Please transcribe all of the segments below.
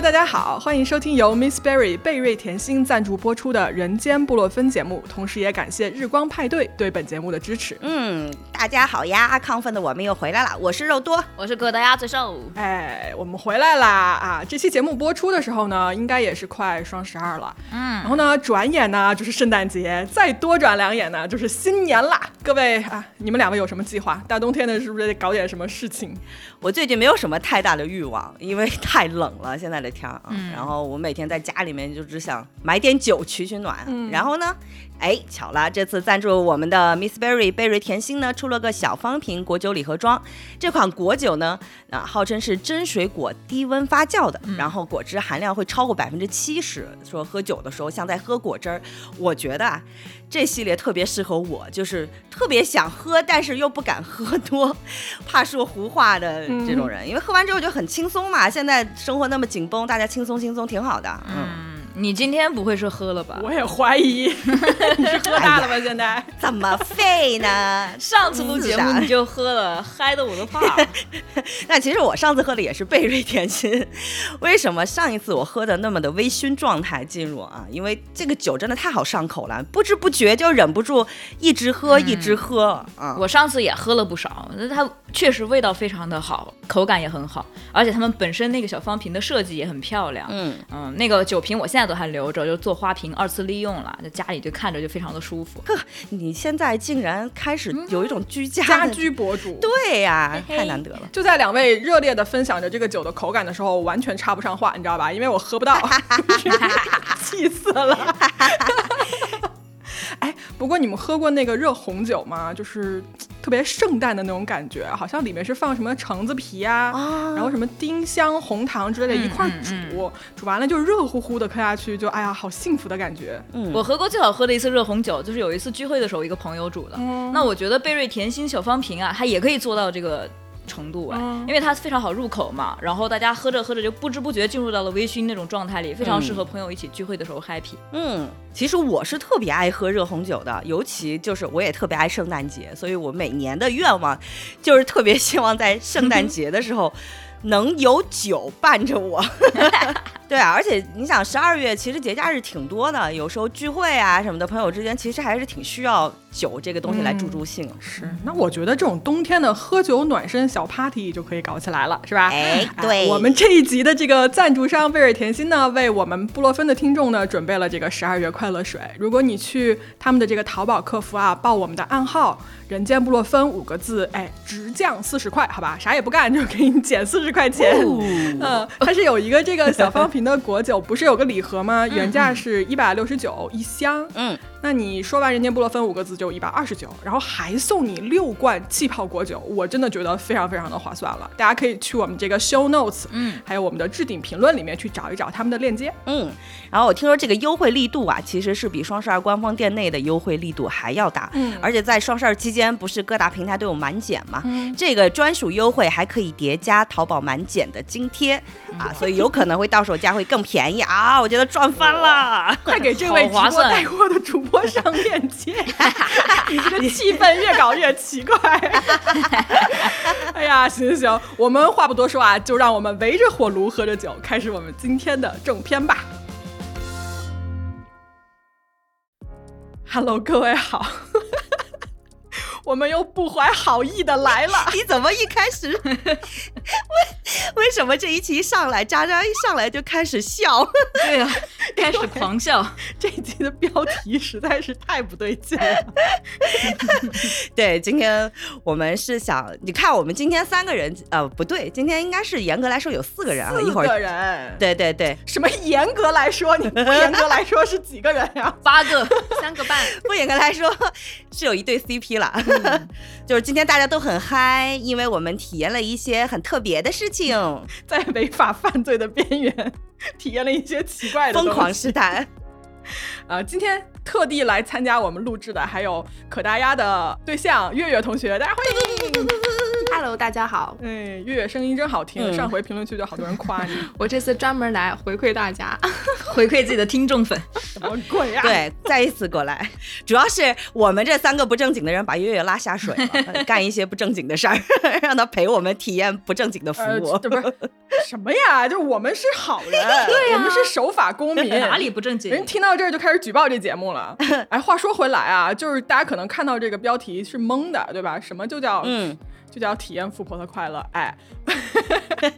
大家好，欢迎收听由 Miss Berry 贝瑞甜心赞助播出的《人间布洛芬》节目，同时也感谢日光派对对本节目的支持。嗯，大家好呀，亢奋的我们又回来了，我是肉多，我是疙瘩鸭最瘦。哎，我们回来啦啊！这期节目播出的时候呢，应该也是快双十二了。嗯，然后呢，转眼呢就是圣诞节，再多转两眼呢就是新年啦。各位啊，你们两位有什么计划？大冬天的，是不是得搞点什么事情？我最近没有什么太大的欲望，因为太冷了，现在的天儿啊。然后我每天在家里面就只想买点酒取取暖。嗯然后呢，哎，巧了，这次赞助我们的 Miss Berry 贝瑞甜心呢出了个小方瓶果酒礼盒装。这款果酒呢，啊，号称是真水果低温发酵的，然后果汁含量会超过百分之七十。说喝酒的时候像在喝果汁儿，我觉得啊，这系列特别适合我，就是特别想喝，但是又不敢喝多，怕说胡话的。这种人，因为喝完之后就很轻松嘛。现在生活那么紧绷，大家轻松轻松挺好的。嗯。你今天不会是喝了吧？我也怀疑，你是喝大了吧？现在怎么废呢？上次录节目你就喝了，嗨的我都怕。那其实我上次喝的也是贝瑞甜心。为什么上一次我喝的那么的微醺状态进入啊？因为这个酒真的太好上口了，不知不觉就忍不住一直喝一直喝啊。我上次也喝了不少，那它确实味道非常的好，口感也很好，而且他们本身那个小方瓶的设计也很漂亮。嗯嗯，那个酒瓶我现在。都还留着，就做花瓶二次利用了，在家里就看着就非常的舒服。呵，你现在竟然开始有一种居家家居博主，对呀，太难得了。就在两位热烈的分享着这个酒的口感的时候，完全插不上话，你知道吧？因为我喝不到，气死了。哎，不过你们喝过那个热红酒吗？就是特别圣诞的那种感觉，好像里面是放什么橙子皮啊，然后什么丁香、红糖之类的一块煮，煮完了就热乎乎的喝下去，就哎呀，好幸福的感觉。嗯，我喝过最好喝的一次热红酒，就是有一次聚会的时候，一个朋友煮的。那我觉得贝瑞甜心小方瓶啊，它也可以做到这个。程度哎，因为它非常好入口嘛，然后大家喝着喝着就不知不觉进入到了微醺那种状态里，非常适合朋友一起聚会的时候 happy。嗯，其实我是特别爱喝热红酒的，尤其就是我也特别爱圣诞节，所以我每年的愿望就是特别希望在圣诞节的时候能有酒伴着我。对啊，而且你想，十二月其实节假日挺多的，有时候聚会啊什么的，朋友之间其实还是挺需要酒这个东西来助助兴。是，那我觉得这种冬天的喝酒暖身小 party 就可以搞起来了，是吧？哎，对。我们这一集的这个赞助商贝尔甜心呢，为我们布洛芬的听众呢准备了这个十二月快乐水。如果你去他们的这个淘宝客服啊，报我们的暗号“人间布洛芬”五个字，哎，直降四十块，好吧？啥也不干就给你减四十块钱。嗯，它是有一个这个小方瓶。的果酒不是有个礼盒吗？原价是一百六十九一箱。嗯。那你说完“人间布洛芬”五个字就一百二十九，然后还送你六罐气泡果酒，我真的觉得非常非常的划算了。大家可以去我们这个 show notes，嗯，还有我们的置顶评论里面去找一找他们的链接，嗯。然后我听说这个优惠力度啊，其实是比双十二官方店内的优惠力度还要大，嗯。而且在双十二期间，不是各大平台都有满减嘛？这个专属优惠还可以叠加淘宝满减的津贴啊，所以有可能会到手价会更便宜啊！我觉得赚翻了，快给这位直播带货的主。播上链接，你这个气氛越搞越奇怪。哎呀，行行行，我们话不多说啊，就让我们围着火炉喝着酒，开始我们今天的正片吧。Hello，各位好。我们又不怀好意的来了，你怎么一开始？为为什么这一期一上来，渣渣一上来就开始笑？对啊，开始狂笑。这一期的标题实在是太不对劲了。对，今天我们是想，你看我们今天三个人，呃，不对，今天应该是严格来说有四个人啊，四个人。对对对，什么严格来说？你不严格来说是几个人呀？八个，三个半。不严格来说是有一对 CP 了。就是今天大家都很嗨，因为我们体验了一些很特别的事情，在违法犯罪的边缘，体验了一些奇怪的疯狂试探。啊，今天特地来参加我们录制的还有可大鸭的对象月月同学，大家欢迎。Hello，大家好。哎，月月声音真好听，上回评论区就好多人夸你。我这次专门来回馈大家，回馈自己的听众粉。什么鬼呀？对，再一次过来，主要是我们这三个不正经的人把月月拉下水了，干一些不正经的事儿，让他陪我们体验不正经的服务。这不是什么呀？就我们是好人，对呀，我们是守法公民，哪里不正经？人听到这儿就开始举报这节目了。哎，话说回来啊，就是大家可能看到这个标题是懵的，对吧？什么就叫嗯。就叫体验富婆的快乐，哎，哎，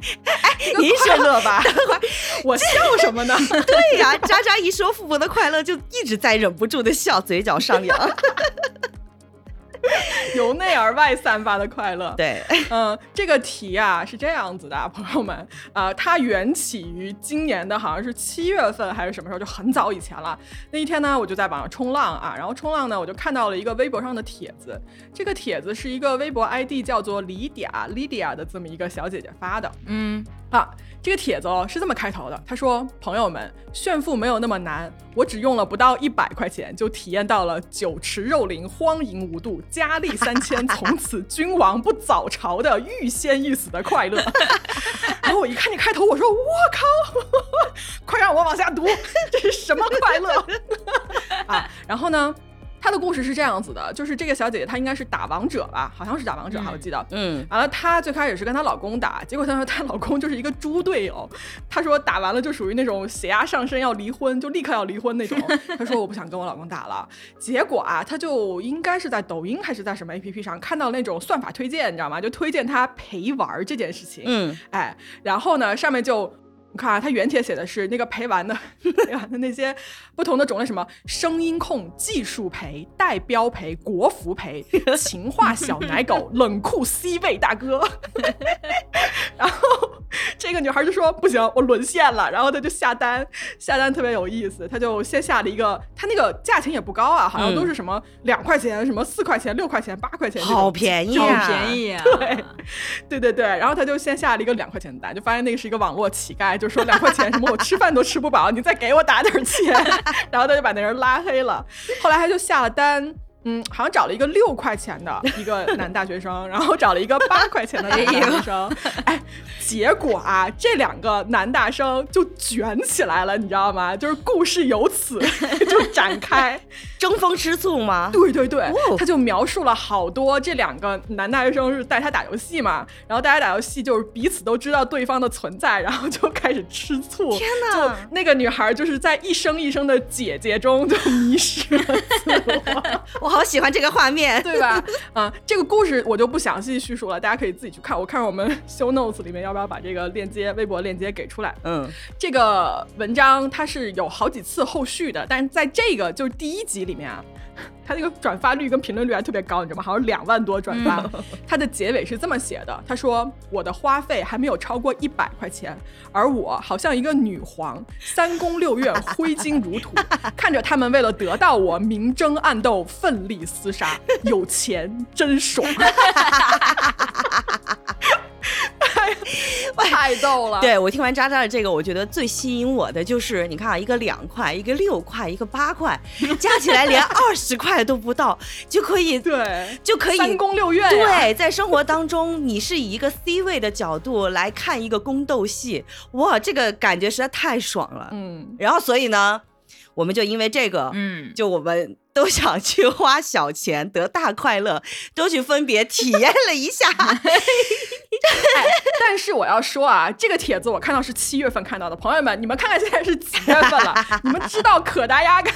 您说乐吧？我笑什么呢？对呀，渣渣一说富婆的快乐，就一直在忍不住的笑，嘴角上扬。由内而外散发的快乐。对，嗯，这个题啊是这样子的，朋友们，啊，它缘起于今年的好像是七月份还是什么时候，就很早以前了。那一天呢，我就在网上冲浪啊，然后冲浪呢，我就看到了一个微博上的帖子。这个帖子是一个微博 ID 叫做李嗲 Lydia 的这么一个小姐姐发的。嗯，啊。这个帖子哦是这么开头的，她说：“朋友们，炫富没有那么难，我只用了不到一百块钱，就体验到了酒池肉林、荒淫无度、佳丽三千，从此君王不早朝的欲仙欲死的快乐。”然后我一看这开头，我说：“我靠，快让我往下读，这是什么快乐啊？”然后呢？她的故事是这样子的，就是这个小姐姐她应该是打王者吧，好像是打王者哈，我记得。嗯。完了，她最开始是跟她老公打，结果她说她老公就是一个猪队友，她说打完了就属于那种血压上升要离婚，就立刻要离婚那种。她说我不想跟我老公打了。结果啊，她就应该是在抖音还是在什么 APP 上看到那种算法推荐，你知道吗？就推荐她陪玩这件事情。嗯。哎，然后呢，上面就。你看啊，它原帖写的是那个陪玩的陪玩的那些不同的种类，什么声音控、技术陪、带标陪、国服陪、情话小奶狗、冷酷 C 位大哥。然后这个女孩就说不行，我沦陷了。然后她就下单，下单特别有意思，她就先下了一个，她那个价钱也不高啊，好像都是什么两块钱、什么四块钱、六块钱、八块钱，好便宜，好便宜啊！对，对对对。然后她就先下了一个两块钱的单，就发现那个是一个网络乞丐。就说两块钱什么，我吃饭都吃不饱，你再给我打点钱，然后他就把那人拉黑了。后来他就下了单，嗯，好像找了一个六块钱的一个男大学生，然后找了一个八块钱的男大学生，哎，结果啊，这两个男大生就卷起来了，你知道吗？就是故事由此 就展开。争风吃醋吗？对对对，他就描述了好多这两个男大学生是带他打游戏嘛，然后大家打游戏就是彼此都知道对方的存在，然后就开始吃醋。天哪！就那个女孩就是在一声一声的姐姐中就迷失了自我。我好喜欢这个画面，对吧？啊，这个故事我就不详细叙述了，大家可以自己去看。我看我们 show notes 里面要不要把这个链接、微博链接给出来？嗯，这个文章它是有好几次后续的，但是在这个就是第一集。里面啊，他那个转发率跟评论率还特别高，你知道吗？好像两万多转发。他的结尾是这么写的：他说我的花费还没有超过一百块钱，而我好像一个女皇，三宫六院挥金如土，看着他们为了得到我明争暗斗，奋力厮杀，有钱真爽。太逗了！对我听完渣渣的这个，我觉得最吸引我的就是，你看啊，一个两块，一个六块，一个八块，加起来连 二十块都不到，就可以对，就可以三宫六院。对，在生活当中，你是以一个 C 位的角度来看一个宫斗戏，哇，这个感觉实在太爽了。嗯，然后所以呢。我们就因为这个，嗯，就我们都想去花小钱得大快乐，都去分别体验了一下。但是我要说啊，这个帖子我看到是七月份看到的，朋友们，你们看看现在是几月份了？你们知道可达鸭跟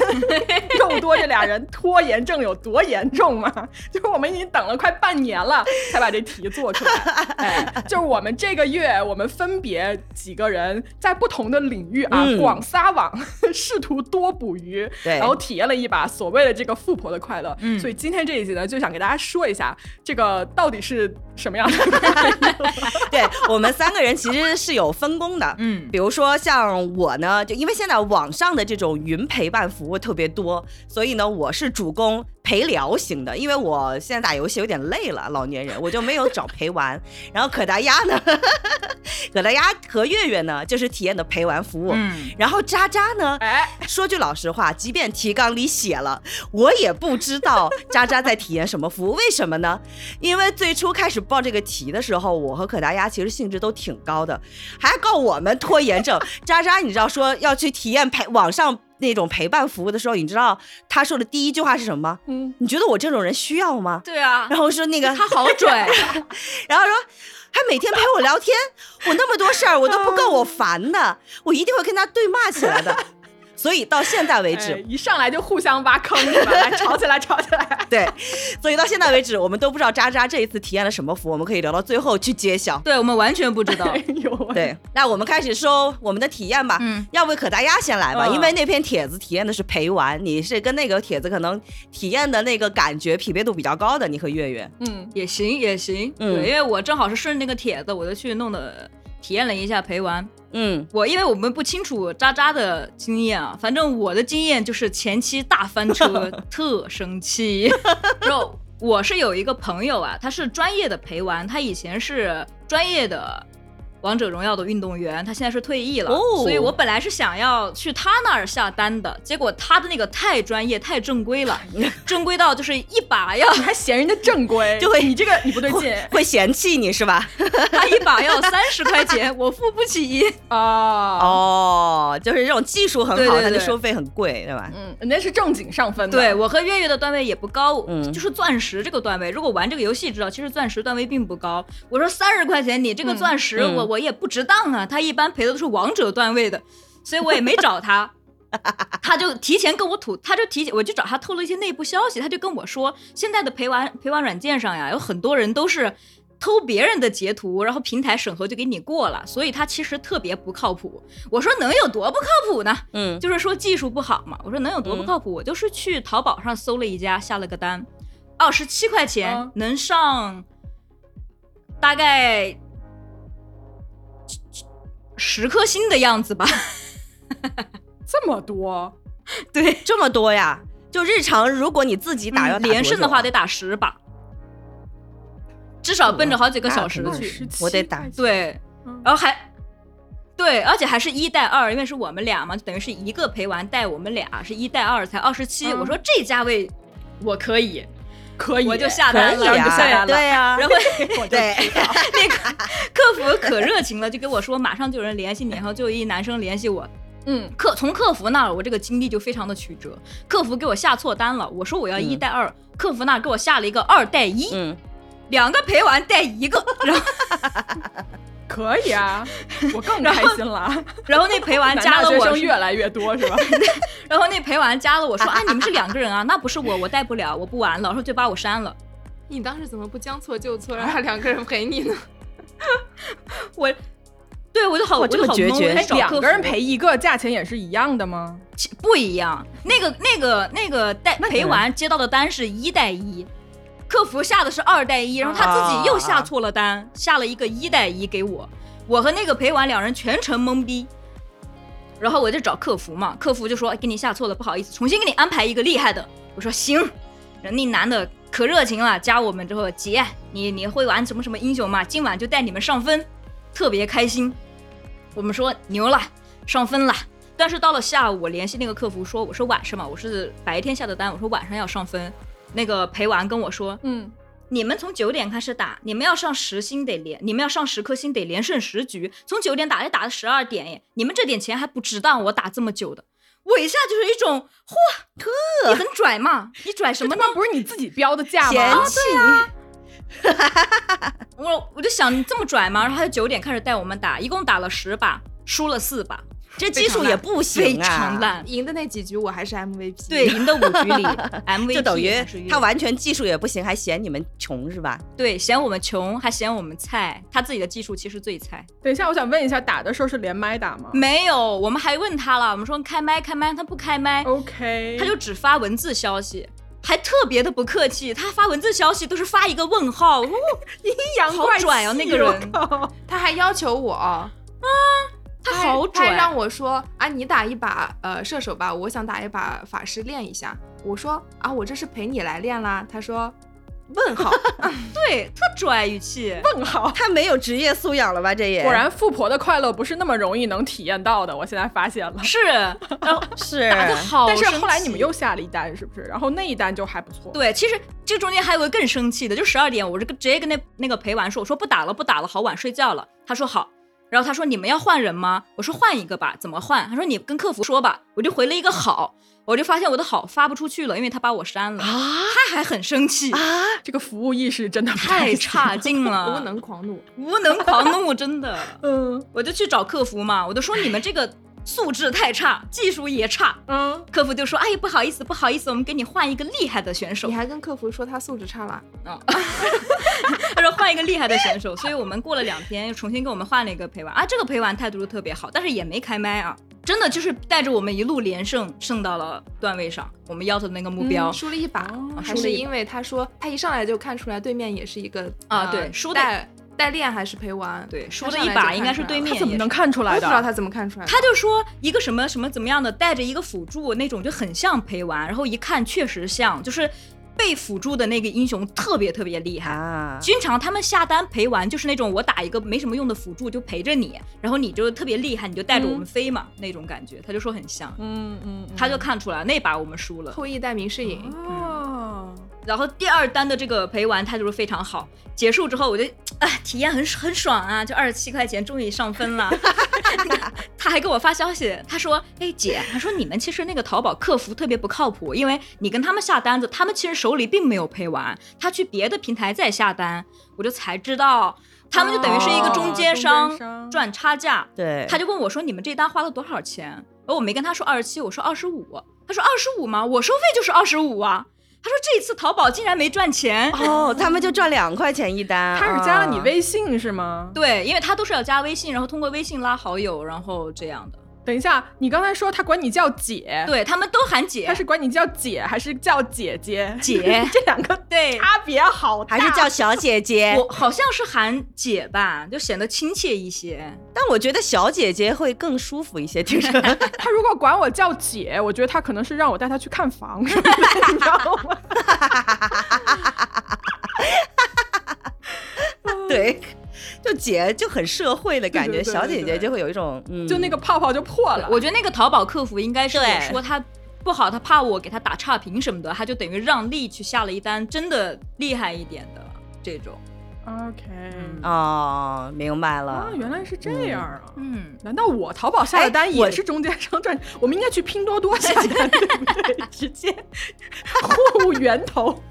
肉多这俩人拖延症有多严重吗？就是我们已经等了快半年了，才把这题做出来。哎，就是我们这个月，我们分别几个人在不同的领域啊，广撒网，试图多捕鱼，然后体验了一把所谓的这个富婆的快乐。所以今天这一集呢，就想给大家说一下，这个到底是什么样的。对我们三个人其实是有分工的，嗯，比如说像我呢，就因为现在网上的这种云陪伴服务特别多，所以呢，我是主攻陪聊型的，因为我现在打游戏有点累了，老年人我就没有找陪玩。然后可达鸭呢，可达鸭和月月呢，就是体验的陪玩服务。嗯，然后渣渣呢，哎，说句老实话，即便提纲里写了，我也不知道渣渣在体验什么服务。为什么呢？因为最初开始报这个题的时候，我和可达鸭其实兴致都挺高的，还告我们拖延症。渣渣，你知道说要去体验陪网上那种陪伴服务的时候，你知道他说的第一句话是什么吗？嗯，你觉得我这种人需要吗？对啊，然后说那个他好拽，然后说还每天陪我聊天，我那么多事儿我都不够我烦的，我一定会跟他对骂起来的。所以到现在为止，哎一上来就互相挖坑是吧？来吵起来，吵起来。对，所以到现在为止，我们都不知道渣渣这一次体验了什么服，我们可以聊到最后去揭晓。对我们完全不知道 哎。对，那我们开始说我们的体验吧。嗯，要不可大丫先来吧，嗯因为那篇帖子体验的是陪玩，你是跟那个帖子可能体验的那个感觉匹配度比较高的，你和月月。嗯，也行也行，嗯，因为我正好是顺着那个帖子，我就去弄的体验了一下陪玩。嗯，我因为我们不清楚渣渣的经验啊，反正我的经验就是前期大翻车，特生气。然后我是有一个朋友啊，他是专业的陪玩，他以前是专业的。王者荣耀的运动员，他现在是退役了，哦所以我本来是想要去他那儿下单的，结果他的那个太专业、太正规了，正规到就是一把要你还嫌人家正规，就会你这个你不对劲会嫌弃你是吧？他一把要三十块钱，我付不起。啊。哦，就是这种技术很好，对对对它就收费很贵，对吧？嗯，人家是正经上分的。对我和月月的段位也不高，嗯就是钻石这个段位。如果玩这个游戏知道，其实钻石段位并不高。我说三十块钱，你这个钻石嗯我、我也不值当啊。他一般赔的都是王者段位的，所以我也没找他。他就提前跟我吐，他就提前，我就找他透露一些内部消息，他就跟我说，现在的陪玩陪玩软件上呀，有很多人都是偷别人的截图，然后平台审核就给你过了，所以他其实特别不靠谱。我说能有多不靠谱呢？嗯，就是说技术不好嘛。我说能有多不靠谱？我就是去淘宝上搜了一家，下了个单，二十七块钱、嗯能上大概十颗星的样子吧。这么多，对，这么多呀？就日常，如果你自己打要连胜的话得打十把，至少奔着好几个小时去。定我得打对，嗯然后还。对，而且还是一带二，因为是我们俩嘛，就等于是一个陪玩带我们俩，是一带二才二十七。嗯我说这价位我可以，可以，我就下可单了，以啊，然后 就下单了。对呀，然后我就对知道。那个客服可热情了，就跟我说马上就有人联系你，然后就有一男生联系我。嗯，客从客服那儿，我这个经历就非常的曲折。客服给我下错单了，我说我要一带二，客服那儿给我下了一个二带一，嗯，两个陪玩带一个，然后可以啊，我更开心了。然后那陪玩 男加大学生了我，越来越多是吧？然后那陪玩加了我说啊你们是两个人啊，那不是我，我带不了，我不玩了，然后就把我删了。你当时怎么不将错就错，让他两个人陪你呢？我，对我就好，我就好懵，这么决绝两个人陪一个，价钱也是一样的吗？不一样。那个那个那个带陪玩接到的单是一带一，客服下的是二带一，然后他自己又下错了单，下了一个一带一给我，我和那个陪玩两人全程懵逼。然后我就找客服嘛，客服就说哎给你下错了，不好意思，重新给你安排一个厉害的。我说行，然后那男的可热情了，加我们之后姐，你你会玩什么什么英雄吗？今晚就带你们上分，特别开心。我们说牛了，上分了。但是到了下午，我联系那个客服说，我说晚上嘛，我是白天下的单，我说晚上要上分。那个陪玩跟我说，嗯，你们从九点开始打，你们要上十星得连，你们要上十颗星得连胜十局，从九点打要打到十二点耶，你们这点钱还不值当我打这么久的。我一下就是一种，嚯，你很拽嘛？你拽什么呢不是你自己标的价嫌吗？弃我我就想你这么拽吗？然后他就九点开始带我们打，一共打了十把，输了四把，这技术也不行啊，常烂。赢的那几局我还是 MVP。对，，赢的五局里 MVP 就等于他完全技术也不行，还嫌你们穷是吧？对嫌我们穷，还嫌我们菜，他自己的技术其实最菜。等一下，我想问一下，打的时候是连麦打吗没有，我们还问他了，我们说开麦开麦，他不开麦，？OK，他就只发文字消息。还特别的不客气，他发文字消息都是发一个问号，哦、阴阳怪气好拽哦那个人他还要求我啊，他好拽，他让我说啊，你打一把呃射手吧，我想打一把法师练一下。我说啊，我这是陪你来练啦。他说问号，对，特拽语气。问号。他没有职业素养了吧？这也果然，富婆的快乐不是那么容易能体验到的。我现在发现了。是，然后是打的好但是后来你们又下了一单，是不是？然后那一单就还不错。对，其实这中间还有个更生气的，就十二点，我这个直接跟那那个陪玩说，我说不打了，不打了，好晚睡觉了。他说好，然后他说你们要换人吗？我说换一个吧，怎么换？他说你跟客服说吧，我就回了一个好，我就发现我的好发不出去了，因为他把我删了，他还很生气，啊，这个服务意识真的太差劲了，无能狂怒。无能狂怒，真的，嗯我就去找客服嘛，我就说你们这个素质太差，技术也差。嗯，客服就说：“哎，不好意思，不好意思，我们给你换一个厉害的选手你。还跟客服说他素质差了，” 他说换一个厉害的选手，所以我们过了两天又重新给我们换了一个陪玩啊，这个陪玩态度特别好，但是也没开麦啊，真的就是带着我们一路连胜，胜到了段位上，我们要求的那个目标。输了一把，还是因为他说他一上来就看出来对面也是一个啊呃对输的带带练还是陪玩，对，输他了一把应该是对面，他怎么能看出来的？我不知道他怎么看出来的。他就说一个什么什么怎么样的，带着一个辅助那种就很像陪玩，然后一看确实像，就是被辅助的那个英雄特别特别厉害。啊，经常他们下单陪玩，就是那种我打一个没什么用的辅助就陪着你，然后你就特别厉害，你就带着我们飞嘛、那种感觉，他就说很像，嗯嗯，他就看出来那把我们输了。后羿带明世隐，哦，然后第二单的这个陪玩态度非常好，结束之后我就哎体验很很爽啊，就二十七块钱终于上分了。他还给我发消息，他说：“哎姐，他说你们其实那个淘宝客服特别不靠谱，因为你跟他们下单子，他们其实手里并没有陪玩，他去别的平台再下单，我就才知道，他们就等于是一个中间哦商中间商赚差价。对，他就问我说：“你们这单花了多少钱？”而我没跟他说二十七，我说二十五。他说二十五吗？我收费就是二十五啊。他说这次淘宝竟然没赚钱。哦，他们就赚两块钱一单，他是加了你啊微信是吗？对，因为他都是要加微信，然后通过微信拉好友，然后这样的。等一下，你刚才说他管你叫姐，对他们都喊姐，他是管你叫姐还是叫姐姐？姐 这两个对。差别好大。还是叫小姐姐。我好像是喊姐吧，就显得亲切一些。但我觉得小姐姐会更舒服一些，听着。他如果管我叫姐，我觉得他可能是让我带他去看房什么的，你知道吗？就姐就很社会的感觉，对对对小姐姐就会有一种嗯，就那个泡泡就破了。我觉得那个淘宝客服应该是对说他不好，他怕我给他打差评什么的，他就等于让利去下了一单真的厉害一点的这种。OK 哦，明白了啊了，，原来是这样啊。嗯，难道我淘宝下的单也是中间商赚？我们应该去拼多多下单，对不对？直接 货物源头。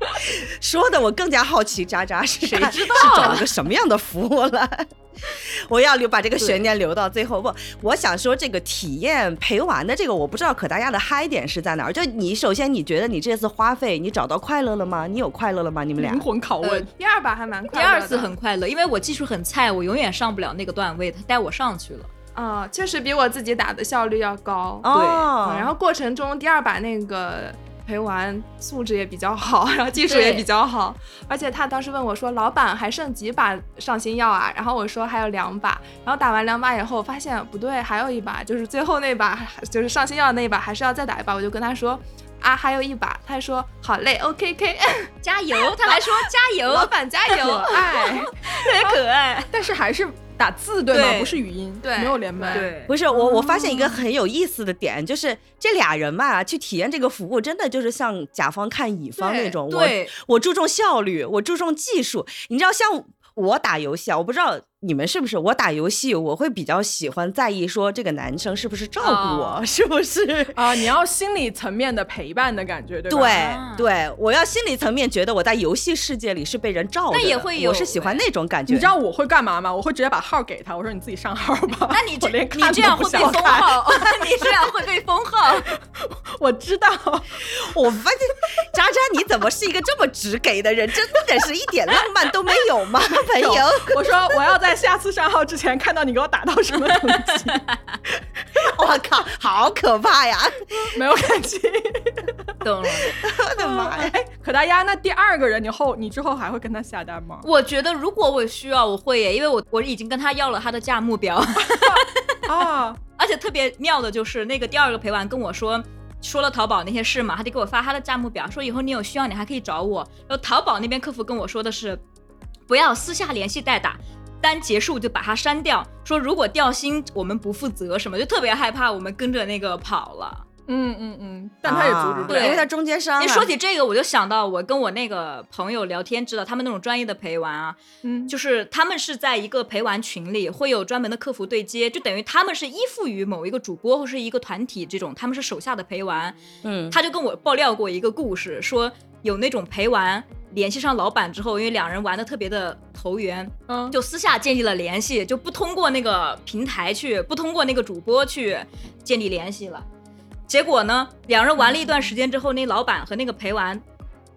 说的我更加好奇，渣渣是谁知道是找了个什么样的服务了？我要留把这个悬念留到最后。不，我想说这个体验陪玩的这个，我不知道可大家的嗨点是在哪儿。就你首先你觉得你这次花费你找到快乐了吗？你有快乐了吗？你们俩灵？魂拷呃问，第二把还蛮快乐的。二次很快乐，因为我技术很菜，我永远上不了那个段位，他带我上去了。啊、确实比我自己打的效率要高。哦，嗯然后过程中第二把那个陪玩素质也比较好，然后技术也比较好，而且他当时问我说：“老板还剩几把上星耀啊？”然后我说还有两把，然后打完两把以后发现不对，还有一把，就是最后那把 就是上星耀那一把还是要再打一把，我就跟他说。啊，还有一把，他说好嘞，OK K，加油！他还说 加油，老板加可油。爱，特别可爱。但是还是打字对吗？对不是语音，对没有连麦。对，不是我，我发现一个很有意思的点，就是这俩人嘛，去体验这个服务，真的就是像甲方看乙方那种。我对，我注重效率，我注重技术。你知道，像我打游戏啊，我不知道你们是不是，我打游戏我会比较喜欢在意说这个男生是不是照顾我，哦是不是？啊、你要心理层面的陪伴的感觉，对吧？对啊对，我要心理层面觉得我在游戏世界里是被人照顾的，那也会有我是喜欢那种感觉。你知道我会干嘛吗？我会直接把号给他，我说你自己上号吧。那你这你这样会被封号。号，你这样会被封号。我知道，我发现渣渣你怎么是一个这么直给的人？真的是一点浪漫都没有吗，朋友？我说我要在下次上号之前看到你给我打到什么等级，我靠，好可怕呀！没有感情。懂了。我的妈呀！哎，可大鸭，那第二个人你后你之后还会跟他下单吗？我觉得如果我需要，我会耶，因为我我已经跟他要了他的价目标，啊，而且特别妙的就是那个第二个陪玩跟我说。说了淘宝那些事嘛，他就给我发他的价目表，说以后你有需要你还可以找我。然后淘宝那边客服跟我说的是，不要私下联系代打，单结束就把它删掉。说如果掉星我们不负责什么，就特别害怕我们跟着那个跑了。嗯嗯嗯，但他也阻止不了，因为他中间商。你说起这个，我就想到我跟我那个朋友聊天，知道他们那种专业的陪玩啊，嗯，就是他们是在一个陪玩群里，会有专门的客服对接，就等于他们是依附于某一个主播或是一个团体这种，他们是手下的陪玩。嗯，他就跟我爆料过一个故事，说有那种陪玩联系上老板之后，因为两人玩的特别的投缘，嗯，就私下建立了联系，就不通过那个平台去，不通过那个主播去建立联系了。结果呢？两人玩了一段时间之后，那老板和那个陪玩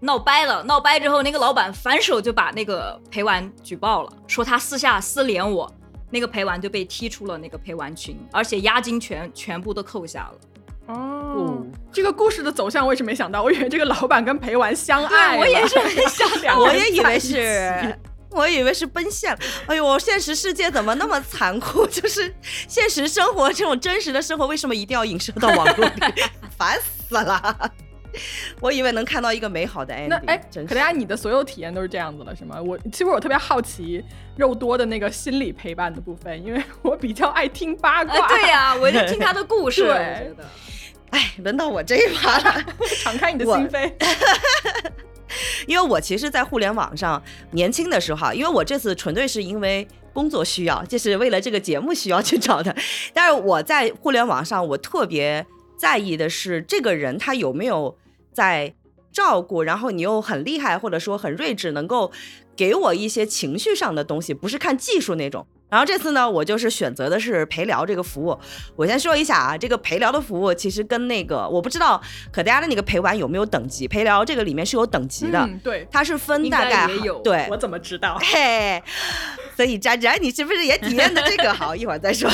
闹掰了。闹掰之后，那个老板反手就把那个陪玩举报了，说他私下私联我。那个陪玩就被踢出了那个陪玩群，而且押金全全部都扣下了。哦，这个故事的走向我也是没想到，我以为这个老板跟陪玩相爱，我也是没想到，我也以为是。我以为是奔现了，哎呦，现实世界怎么那么残酷？就是现实生活这种真实的生活，为什么一定要影射到网络里？烦死了！我以为能看到一个美好的 ending。那哎，可大家你的所有体验都是这样子了，是吗？我其实我特别好奇肉多的那个心理陪伴的部分，因为我比较爱听八卦。对呀，我就听他的故事。对，哎，轮到我这一趴了，敞开你的心扉。因为我其实，在互联网上年轻的时候，因为我这次纯粹是因为工作需要，就是为了这个节目需要去找的。但是我在互联网上，我特别在意的是这个人他有没有在照顾，然后你又很厉害，或者说很睿智，能够给我一些情绪上的东西，不是看技术那种。然后这次呢，我就是选择的是陪聊这个服务。我先说一下啊，这个陪聊的服务其实跟那个我不知道可大家的那个陪玩有没有等级？陪聊这个里面是有等级的，对，它是分大概对，我怎么知道？嘿，所以渣渣，你是不是也体验的这个？好，一会儿再说。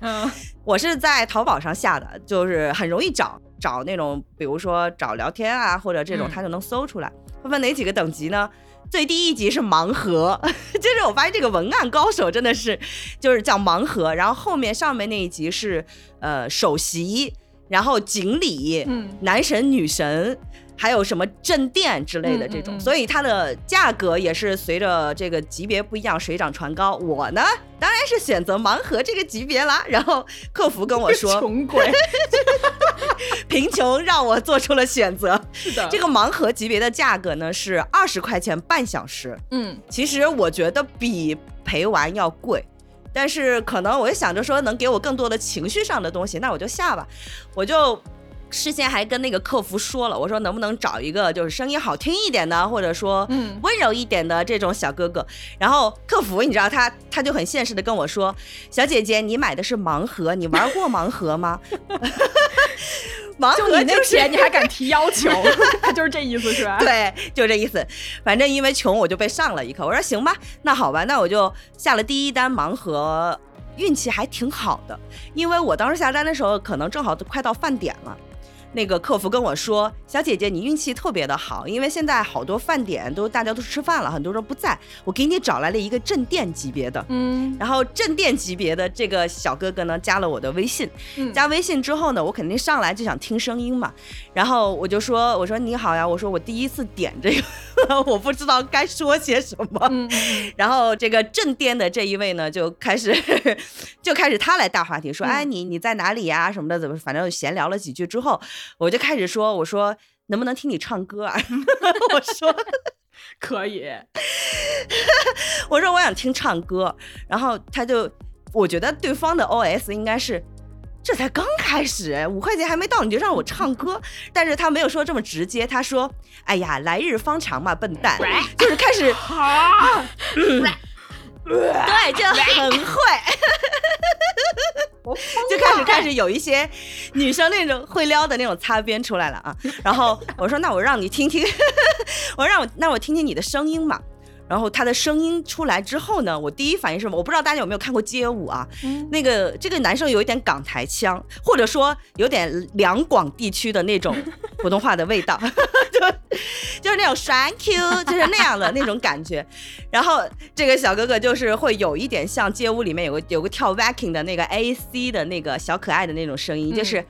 嗯，我是在淘宝上下的，就是很容易找找那种，比如说找聊天啊，或者这种，它就能搜出来。分哪几个等级呢？最低一级是盲盒，就是我发现这个文案高手真的是，就是叫盲盒，然后后面上面那一集是呃首席，然后锦鲤，嗯，男神女神。还有什么镇店之类的这种，所以它的价格也是随着这个级别不一样水涨船高。我呢，当然是选择盲盒这个级别啦。然后客服跟我说，穷鬼，贫穷让我做出了选择。是的，这个盲盒级别的价格呢是二十块钱半小时。嗯，其实我觉得比陪玩要贵，但是可能我就想着说能给我更多的情绪上的东西，那我就下吧，我就。事先还跟那个客服说了，我说能不能找一个就是声音好听一点的，或者说温柔一点的这种小哥哥。然后客服你知道他他就很现实的跟我说，小姐姐你买的是盲盒，你玩过盲盒吗？盲盒就那钱你还敢提要求？他 就是这意思是吧？对，就这意思。反正因为穷我就被上了一课。我说行吧，那好吧，那我就下了第一单盲盒，运气还挺好的，因为我当时下单的时候可能正好都快到饭点了。那个客服跟我说：“小姐姐，你运气特别的好，因为现在好多饭点都大家都吃饭了，很多人不在。我给你找来了一个镇店级别的，嗯，然后镇店级别的这个小哥哥呢，加了我的微信。加微信之后呢，我肯定上来就想听声音嘛。然后我就说：我说你好呀，我说我第一次点这个，我不知道该说些什么。然后这个镇店的这一位呢，就开始 就开始他来大话题，说：哎，你你在哪里呀？什么的，怎么反正闲聊了几句之后。”我就开始说，我说能不能听你唱歌啊？我说 可以。我说我想听唱歌，然后他就，我觉得对方的 OS 应该是，这才刚开始，五块钱还没到你就让我唱歌，但是他没有说这么直接，他说，哎呀，来日方长嘛，笨蛋，就是开始，对，就很会。就开始开始有一些女生那种会撩的那种擦边出来了啊，然后我说那我让你听听，我说让我那我听听你的声音嘛。然后他的声音出来之后呢，我第一反应是什么？我不知道大家有没有看过街舞啊？那个这个男生有一点港台腔，或者说有点两广地区的那种 普通话的味道，就就是那种 Thank you，就是那样的那种感觉。然后这个小哥哥就是会有一点像街舞里面有个有个跳 Waking 的那个 A C 的那个小可爱的那种声音，就是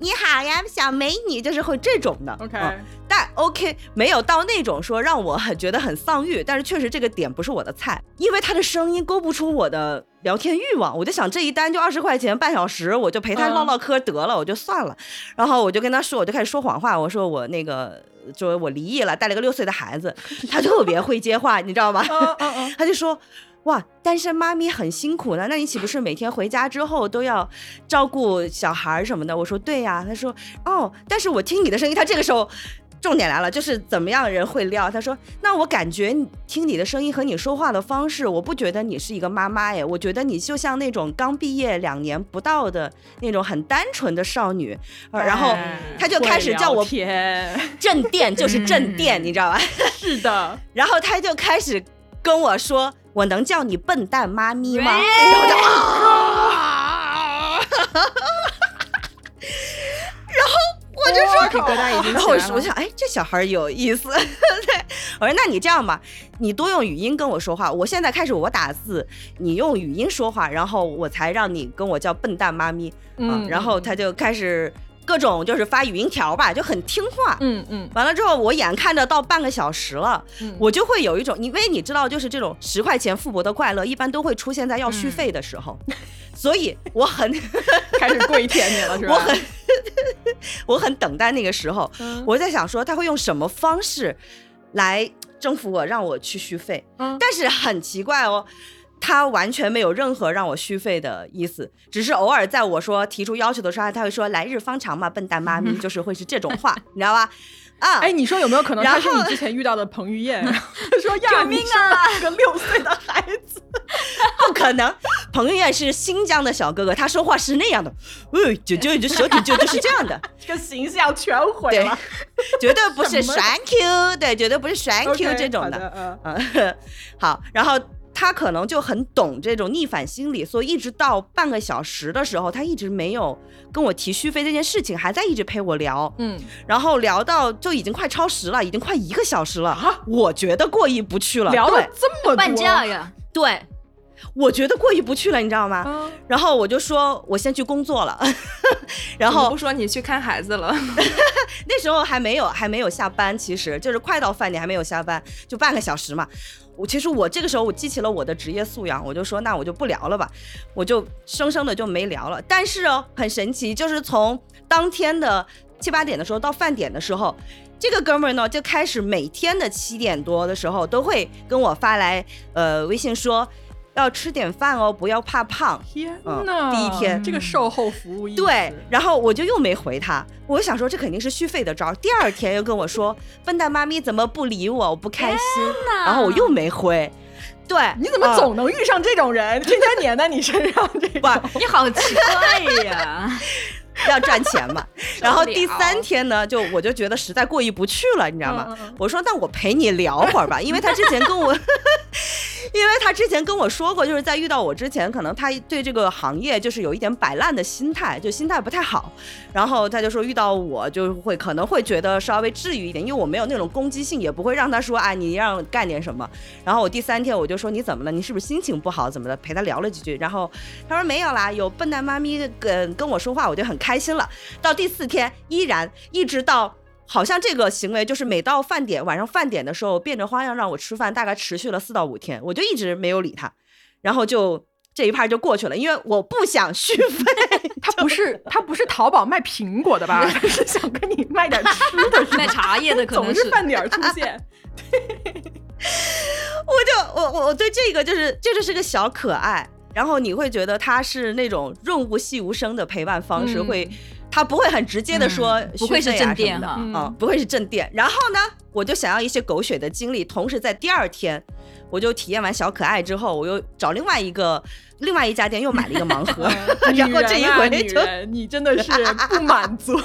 你好呀，小美女，就是会这种的。OK，、嗯但 OK 没有到那种说让我很觉得很丧欲，但是确实这个点不是我的菜，因为他的声音勾不出我的聊天欲望。我就想这一单就二十块钱半小时，我就陪他唠唠嗑得了，我就算了。然后我就跟他说，我就开始说谎话，我说我那个就是我离异了，带了个六岁的孩子，他特别会接话，你知道吗？他就说。哇，单身妈咪很辛苦呢，那你岂不是每天回家之后都要照顾小孩儿什么的？我说对呀、他说哦，但是我听你的声音，他这个时候重点来了，就是怎么样人会撩？他说那我感觉听你的声音和你说话的方式，我不觉得你是一个妈妈哎，我觉得你就像那种刚毕业两年不到的那种很单纯的少女，呃然后哎他就开始叫我会聊天，镇店，就是镇店，你知道吧？是的，然后他就开始跟我说：“我能叫你笨蛋妈咪吗？”然后我就啊，我就说然后我想，哎，这小孩儿有意思。对，我说那你这样吧，你多用语音跟我说话。我现在开始我打字，你用语音说话，然后我才让你跟我叫笨蛋妈咪。嗯，然后他就开始各种就是发语音条吧，就很听话。嗯嗯完了之后，我眼看着到半个小时了，嗯我就会有一种，因为你知道，就是这种十块钱付博的快乐，一般都会出现在要续费的时候，所以我很 开始跪舔你了是吧？我很 我很等待那个时候，嗯我在想说他会用什么方式来征服我，让我去续费。嗯但是很奇怪哦。他完全没有任何让我续费的意思，只是偶尔在我说提出要求的时候，他会说“来日方长嘛，笨蛋妈咪”，就是会是这种话，你知道吧？啊，哎，你说有没有可能他是你之前遇到的彭于晏？他 说呀，救命你生了一个六岁的孩子，不可能，彭于晏是新疆的小哥哥，他说话是那样的，哎，舅舅，就小舅舅就是这样的，这个形象全毁了。绝对不是 thank you，对，绝对不是 thank you 这种的。好的，嗯，好，然后他可能就很懂这种逆反心理，所以一直到半个小时的时候，他一直没有跟我提续费这件事情，还在一直陪我聊，嗯。然后聊到就已经快超时了，已经快一个小时了，啊，我觉得过意不去了，聊了对。这么多，半价呀，对，我觉得过意不去了，你知道吗？嗯然后我就说我先去工作了，然后不说你去看孩子了，那时候还没有还没有下班，其实就是快到饭点还没有下班，就半个小时嘛。我其实我这个时候我激起了我的职业素养，我就说那我就不聊了吧，我就生生的就没聊了。但是哦，很神奇，就是从当天的七八点的时候到饭点的时候。这个哥们儿呢，就开始每天的七点多的时候都会跟我发来呃微信说，要吃点饭哦，不要怕胖。天嗯呐，第一天这个售后服务对，然后我就又没回他，我想说这肯定是续费的招。第二天又跟我说，笨蛋妈咪怎么不理我，我不开心，然后我又没回。对，你怎么啊总能遇上这种人，天天粘在你身上这种？不你好奇怪呀！要赚钱嘛？然后第三天呢，就我就觉得实在过意不去了，你知道吗？我说那我陪你聊会儿吧，因为他之前跟我，因为他之前跟我说过，就是在遇到我之前，可能他对这个行业就是有一点摆烂的心态，就心态不太好。然后他就说遇到我就会可能会觉得稍微治愈一点，因为我没有那种攻击性，也不会让他说啊你让干点什么。然后我第三天我就说你怎么了？你是不是心情不好？怎么的？陪他聊了几句，然后他说没有啦，有笨蛋妈咪跟跟我说话，我就很开心了。到第四天依然一直到。好像这个行为就是每到饭点晚上饭点的时候变着花样让我吃饭，大概持续了四到五天，我就一直没有理他，然后就这一趴就过去了，因为我不想续费。他不是他不是淘宝卖苹果的吧？他是想跟你卖点吃的，卖茶叶的可总能是饭点儿出现。我就我我我对这个就是这就是个小可爱，然后你会觉得他是那种润物细无声的陪伴方式，嗯会他不会很直接的说、嗯不会是正店哈嗯啊、不会是正店。然后呢，我就想要一些狗血的经历，同时在第二天，我就体验完小可爱之后，我又找另外一个另外一家店又买了一个盲盒，然后这一回就人你真的是不满足。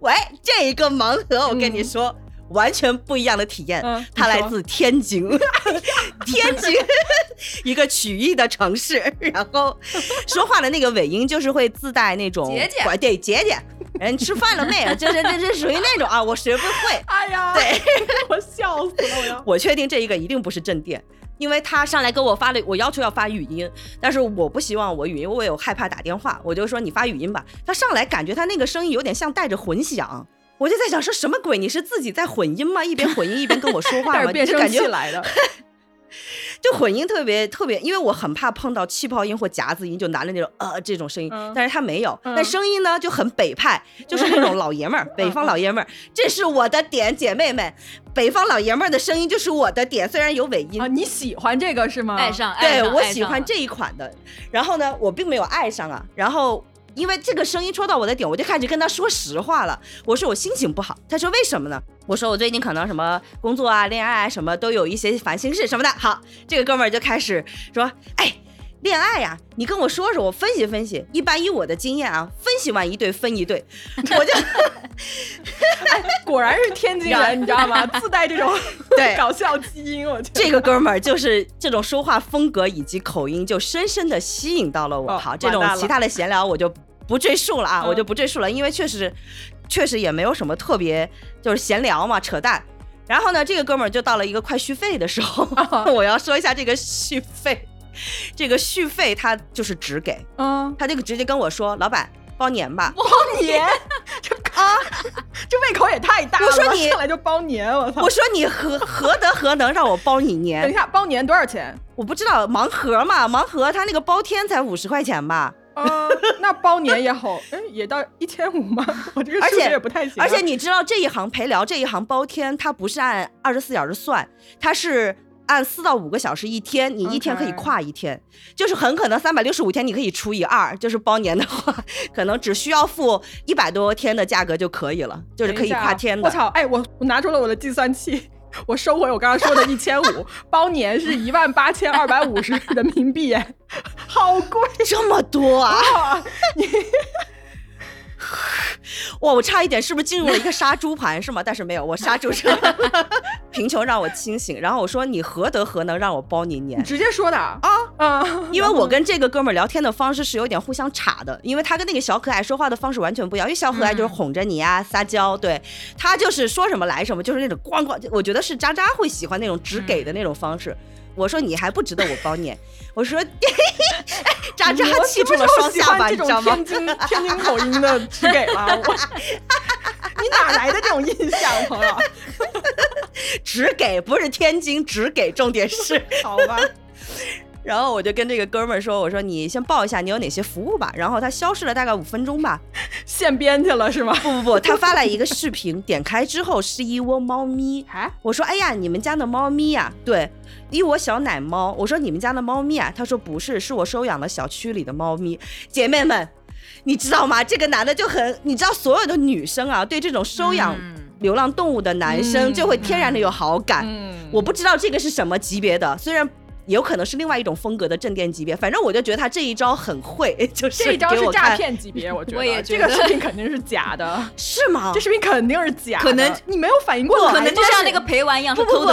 喂，这一个盲盒，我跟你说。完全不一样的体验，嗯它来自天津，天津一个曲艺的城市，然后说话的那个尾音就是会自带那种姐姐对姐姐，人吃饭了没有？这这这这属于那种啊，我学不会。哎呀，对，我笑死了，我要。我确定这一个一定不是正店，因为他上来给我发了，我要求要发语音，但是我不希望我语音，我有害怕打电话，我就说你发语音吧。他上来感觉他那个声音有点像带着混响，我就在想说什么鬼？你是自己在混音吗？一边混音一边跟我说话吗？变声器来的。就混音特别特别，因为我很怕碰到气泡音或夹子音，就拿了那种呃这种声音，但是他没有，但声音呢就很北派，就是那种老爷们儿，北方老爷们儿，这是我的点，姐妹们，北方老爷们儿的声音就是我的点，虽然有尾音啊，你喜欢这个是吗？爱上，对我喜欢这一款的，然后呢，我并没有爱上啊，然后。因为这个声音戳到我的点，我就开始跟他说实话了。我说我心情不好，他说为什么呢？我说我最近可能什么工作啊、恋爱啊什么都有一些烦心事什么的。好，这个哥们儿就开始说，哎，恋爱呀，你跟我说说，我分析分析。一般以我的经验啊，分析完一对分一对，我就，果然是天津人，你知道吗？自带这种对 搞笑基因。我这个哥们儿就是这种说话风格以及口音，就深深的吸引到了我。好，这种其他的闲聊我就。不赘述了啊，我就不赘述了，因为确实，确实也没有什么特别，就是闲聊嘛，扯淡。然后呢，这个哥们儿就到了一个快续费的时候，我要说一下这个续费，这个续费他就是只给，嗯，他这个直接跟我说，老板包年吧，包年，这啊，这胃口也太大了。我说你上来就包年，我操！我说你何何德何能让我包你年？等一下，包年多少钱？我不知道，盲盒嘛，盲盒他那个包天才五十块钱吧。啊，那包年也好，哎，也到一千五吗？我这个数学也不太行。而且你知道这一行陪聊这一行包天，它不是按二十四小时算，它是按四到五个小时一天，你一天可以跨一天，就是很可能三百六十五天你可以除以二，就是包年的话，可能只需要付一百多天的价格就可以了，就是可以跨天的。我操，哎，我我拿出了我的计算器。我收回我刚刚说的一千五，包年是一万八千二百五十人民币，好贵，这么多啊！你。哇，我差一点是不是进入了一个杀猪盘是吗？但是没有，我刹住了。贫穷让我清醒，然后我说你何德何能让我包你年？直接说的啊啊！因为我跟这个哥们儿聊天的方式是有点互相插的，因为他跟那个小可爱说话的方式完全不一样。因为小可爱就是哄着你啊，撒娇，对他就是说什么来什么，就是那种咣咣。我觉得是渣渣会喜欢那种只给的那种方式。我说你还不值得我包你。我说 渣渣气出了双下巴，你知道吗？天津天津口音的 只给了我，你哪来的这种印象，朋友？只给不是天津只给，重点是好吧。然后我就跟这个哥们儿说：“我说你先报一下你有哪些服务吧。”然后他消失了大概五分钟吧，现编去了是吗？不不不，他发来一个视频，点开之后是一窝猫咪。我说：“哎呀，你们家的猫咪呀？”对，一窝小奶猫。我说：“你们家的猫咪啊？”他说：“不是，是我收养的小区里的猫咪。”姐妹们，你知道吗？这个男的就很，你知道所有的女生啊，对这种收养流浪动物的男生就会天然的有好感。我不知道这个是什么级别的，虽然。有可能是另外一种风格的镇店级别，反正我就觉得他这一招很会，就是这一招是诈骗级别，我觉得。这个视频肯定是假的，是吗？这视频肯定是假的，可能你没有反应过来，可能就像那个陪玩一样，不不不，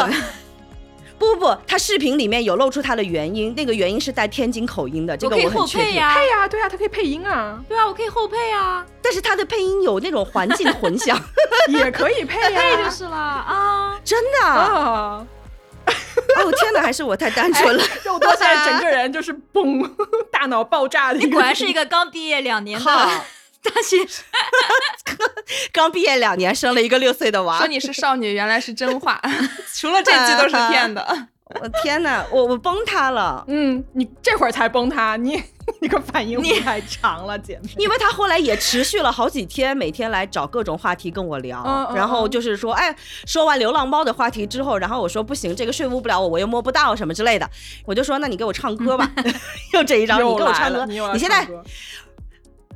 不不 不，他视频里面有露出他的原因，那个原因是带天津口音的，这个我很确定。配呀，配呀，对呀，他可以配音啊，对啊，我可以后配啊，但是他的配音有那种环境混响，也可以配呀，配就是了啊，真的。哦 天哪，还是我太单纯了。肉多现在整个人就是嘣，大脑爆炸的。你果然是一个刚毕业两年的 大学生，刚毕业两年生了一个六岁的娃。说你是少女，原来是真话，除了这句都是骗的。我天哪，我我崩塌了。嗯，你这会儿才崩塌，你你个反应太长了，姐妹。因为他后来也持续了好几天，每天来找各种话题跟我聊，然后就是说，哎，说完流浪猫的话题之后，然后我说不行，这个说服不了我，我又摸不到什么之类的，我就说那你给我唱歌吧，又这一招，你给我唱歌，你现在。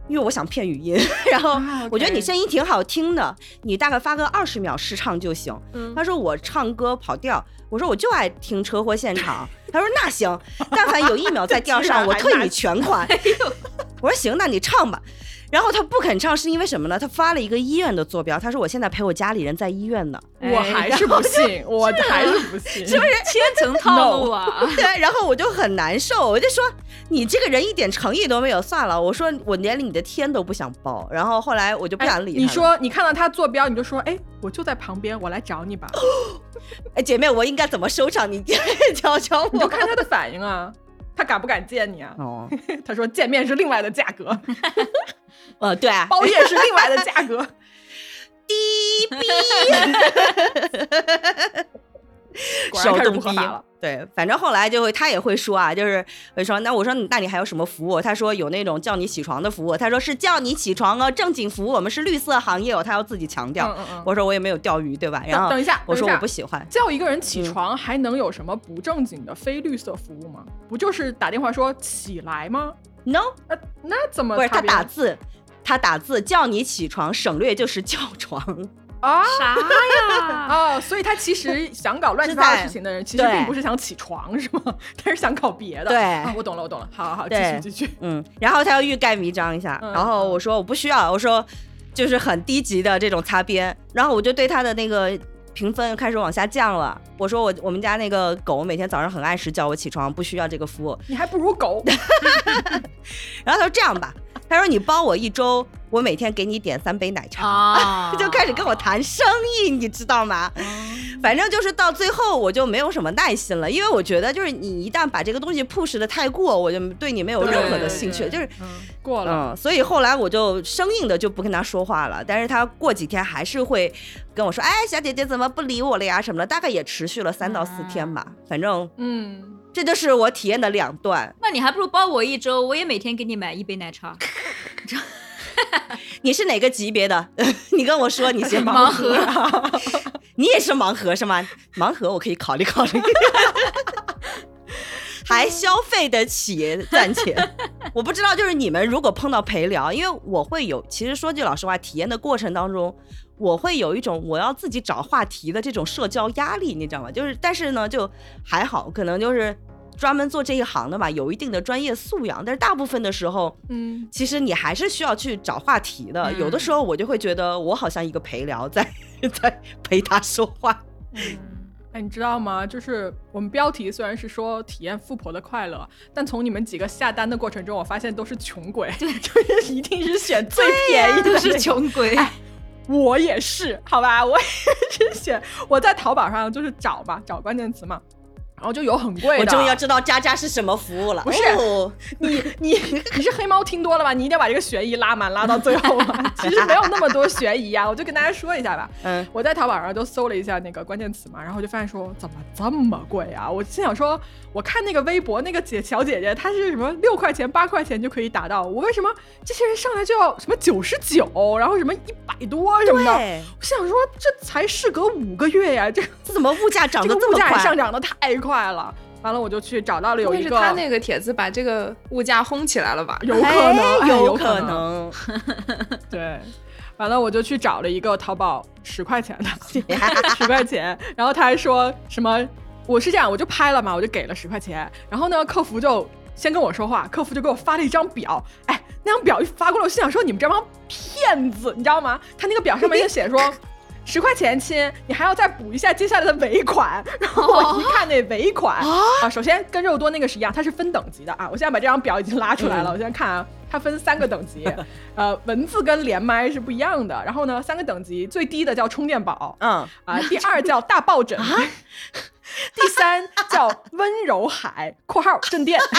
因为我想骗语音，然后我觉得你声音挺好听的，你大概发个二十秒试唱就行。他说我唱歌跑调，我说我就爱听车祸现场。他说那行，但凡有一秒在调上，我退你全款。我说行，那你唱吧。然后他不肯唱是因为什么呢？他发了一个医院的坐标，他说我现在陪我家里人在医院呢。我还是不信，我还是不信，是不是 千层套路啊？对，然后我就很难受，我就说你这个人一点诚意都没有，算了，我说我连你的天都不想报。然后后来我就不想理他。你说你看到他坐标，你就说哎，我就在旁边，我来找你吧。哎，姐妹，我应该怎么收场？你教教我。你就看他的反应啊，他敢不敢见你啊？哦，他说见面是另外的价格。呃，对，啊包夜是另外的价格，滴逼，手动逼了。对，反正后来就会他也会说啊，就是会说，那我说那你还有什么服务？他说有那种叫你起床的服务。他说是叫你起床哦，正经服务，我们是绿色行业哦，他要自己强调。我说我也没有钓鱼，对吧？然后等一下，我说我不喜欢叫一个人起床，还能有什么不正经的非绿色服务吗？不就是打电话说起来吗？No，呃，那怎么不是他打字？他打字叫你起床，省略就是叫床啊？啥呀？哦，所以他其实想搞乱七八糟事情的人，其实并不是想起床，是吗？他是想搞别的。对，我懂了，我懂了。好好好，继续继续。嗯，然后他要欲盖弥彰一下，然后我说我不需要，我说就是很低级的这种擦边，然后我就对他的那个。评分开始往下降了。我说我我们家那个狗每天早上很按时叫我起床，不需要这个服务。你还不如狗。然后他说这样吧，他说你包我一周。我每天给你点三杯奶茶，就开始跟我谈生意，你知道吗？反正就是到最后我就没有什么耐心了，因为我觉得就是你一旦把这个东西 push 的太过，我就对你没有任何的兴趣，就是过了。嗯，所以后来我就生硬的就不跟他说话了。但是他过几天还是会跟我说：“哎，小姐姐怎么不理我了呀？”什么的，大概也持续了三到四天吧。反正，嗯，这就是我体验的两段。那你还不如包我一周，我也每天给你买一杯奶茶。你是哪个级别的？你跟我说，你先 盲盒，你也是盲盒是吗？盲盒我可以考虑考虑，还消费得起赚钱。我不知道，就是你们如果碰到陪聊，因为我会有，其实说句老实话，体验的过程当中，我会有一种我要自己找话题的这种社交压力，你知道吗？就是，但是呢，就还好，可能就是。专门做这一行的嘛，有一定的专业素养，但是大部分的时候，嗯，其实你还是需要去找话题的。有的时候我就会觉得，我好像一个陪聊，在 在陪他说话。嗯，哎，你知道吗？就是我们标题虽然是说体验富婆的快乐，但从你们几个下单的过程中，我发现都是穷鬼，对，就是一定是选最便宜的是穷鬼。我也是，好吧，我也是选我在淘宝上就是找吧，找关键词嘛。然后就有很贵的，我终于要知道佳佳是什么服务了。不是你你 你是黑猫听多了吧？你一定要把这个悬疑拉满，拉到最后嘛。其实没有那么多悬疑啊，我就跟大家说一下吧。嗯，我在淘宝上就搜了一下那个关键词嘛，然后就发现说怎么这么贵啊？我心想说，我看那个微博那个姐小姐姐，她是什么六块钱八块钱就可以达到，我为什么这些人上来就要什么九十九，然后什么一百多什么的？我想说这才事隔五个月呀，这这怎么物价涨得这么快？上涨的太快。快了，完了我就去找到了有一个，是他那个帖子把这个物价轰起来了吧？有可能，有可能。对，完了我就去找了一个淘宝十块钱的，十块钱。然后他还说什么？我是这样，我就拍了嘛，我就给了十块钱。然后呢，客服就先跟我说话，客服就给我发了一张表。哎，那张表一发过来，我心想说你们这帮骗子，你知道吗？他那个表上面就写说。十块钱亲，你还要再补一下接下来的尾款。然后我一看那尾款啊，首先跟肉多那个是一样，它是分等级的啊。我现在把这张表已经拉出来了，我现在看啊，它分三个等级，呃，文字跟连麦是不一样的。然后呢，三个等级，最低的叫充电宝，嗯啊，第二叫大抱枕，第三叫温柔海（括号镇店。）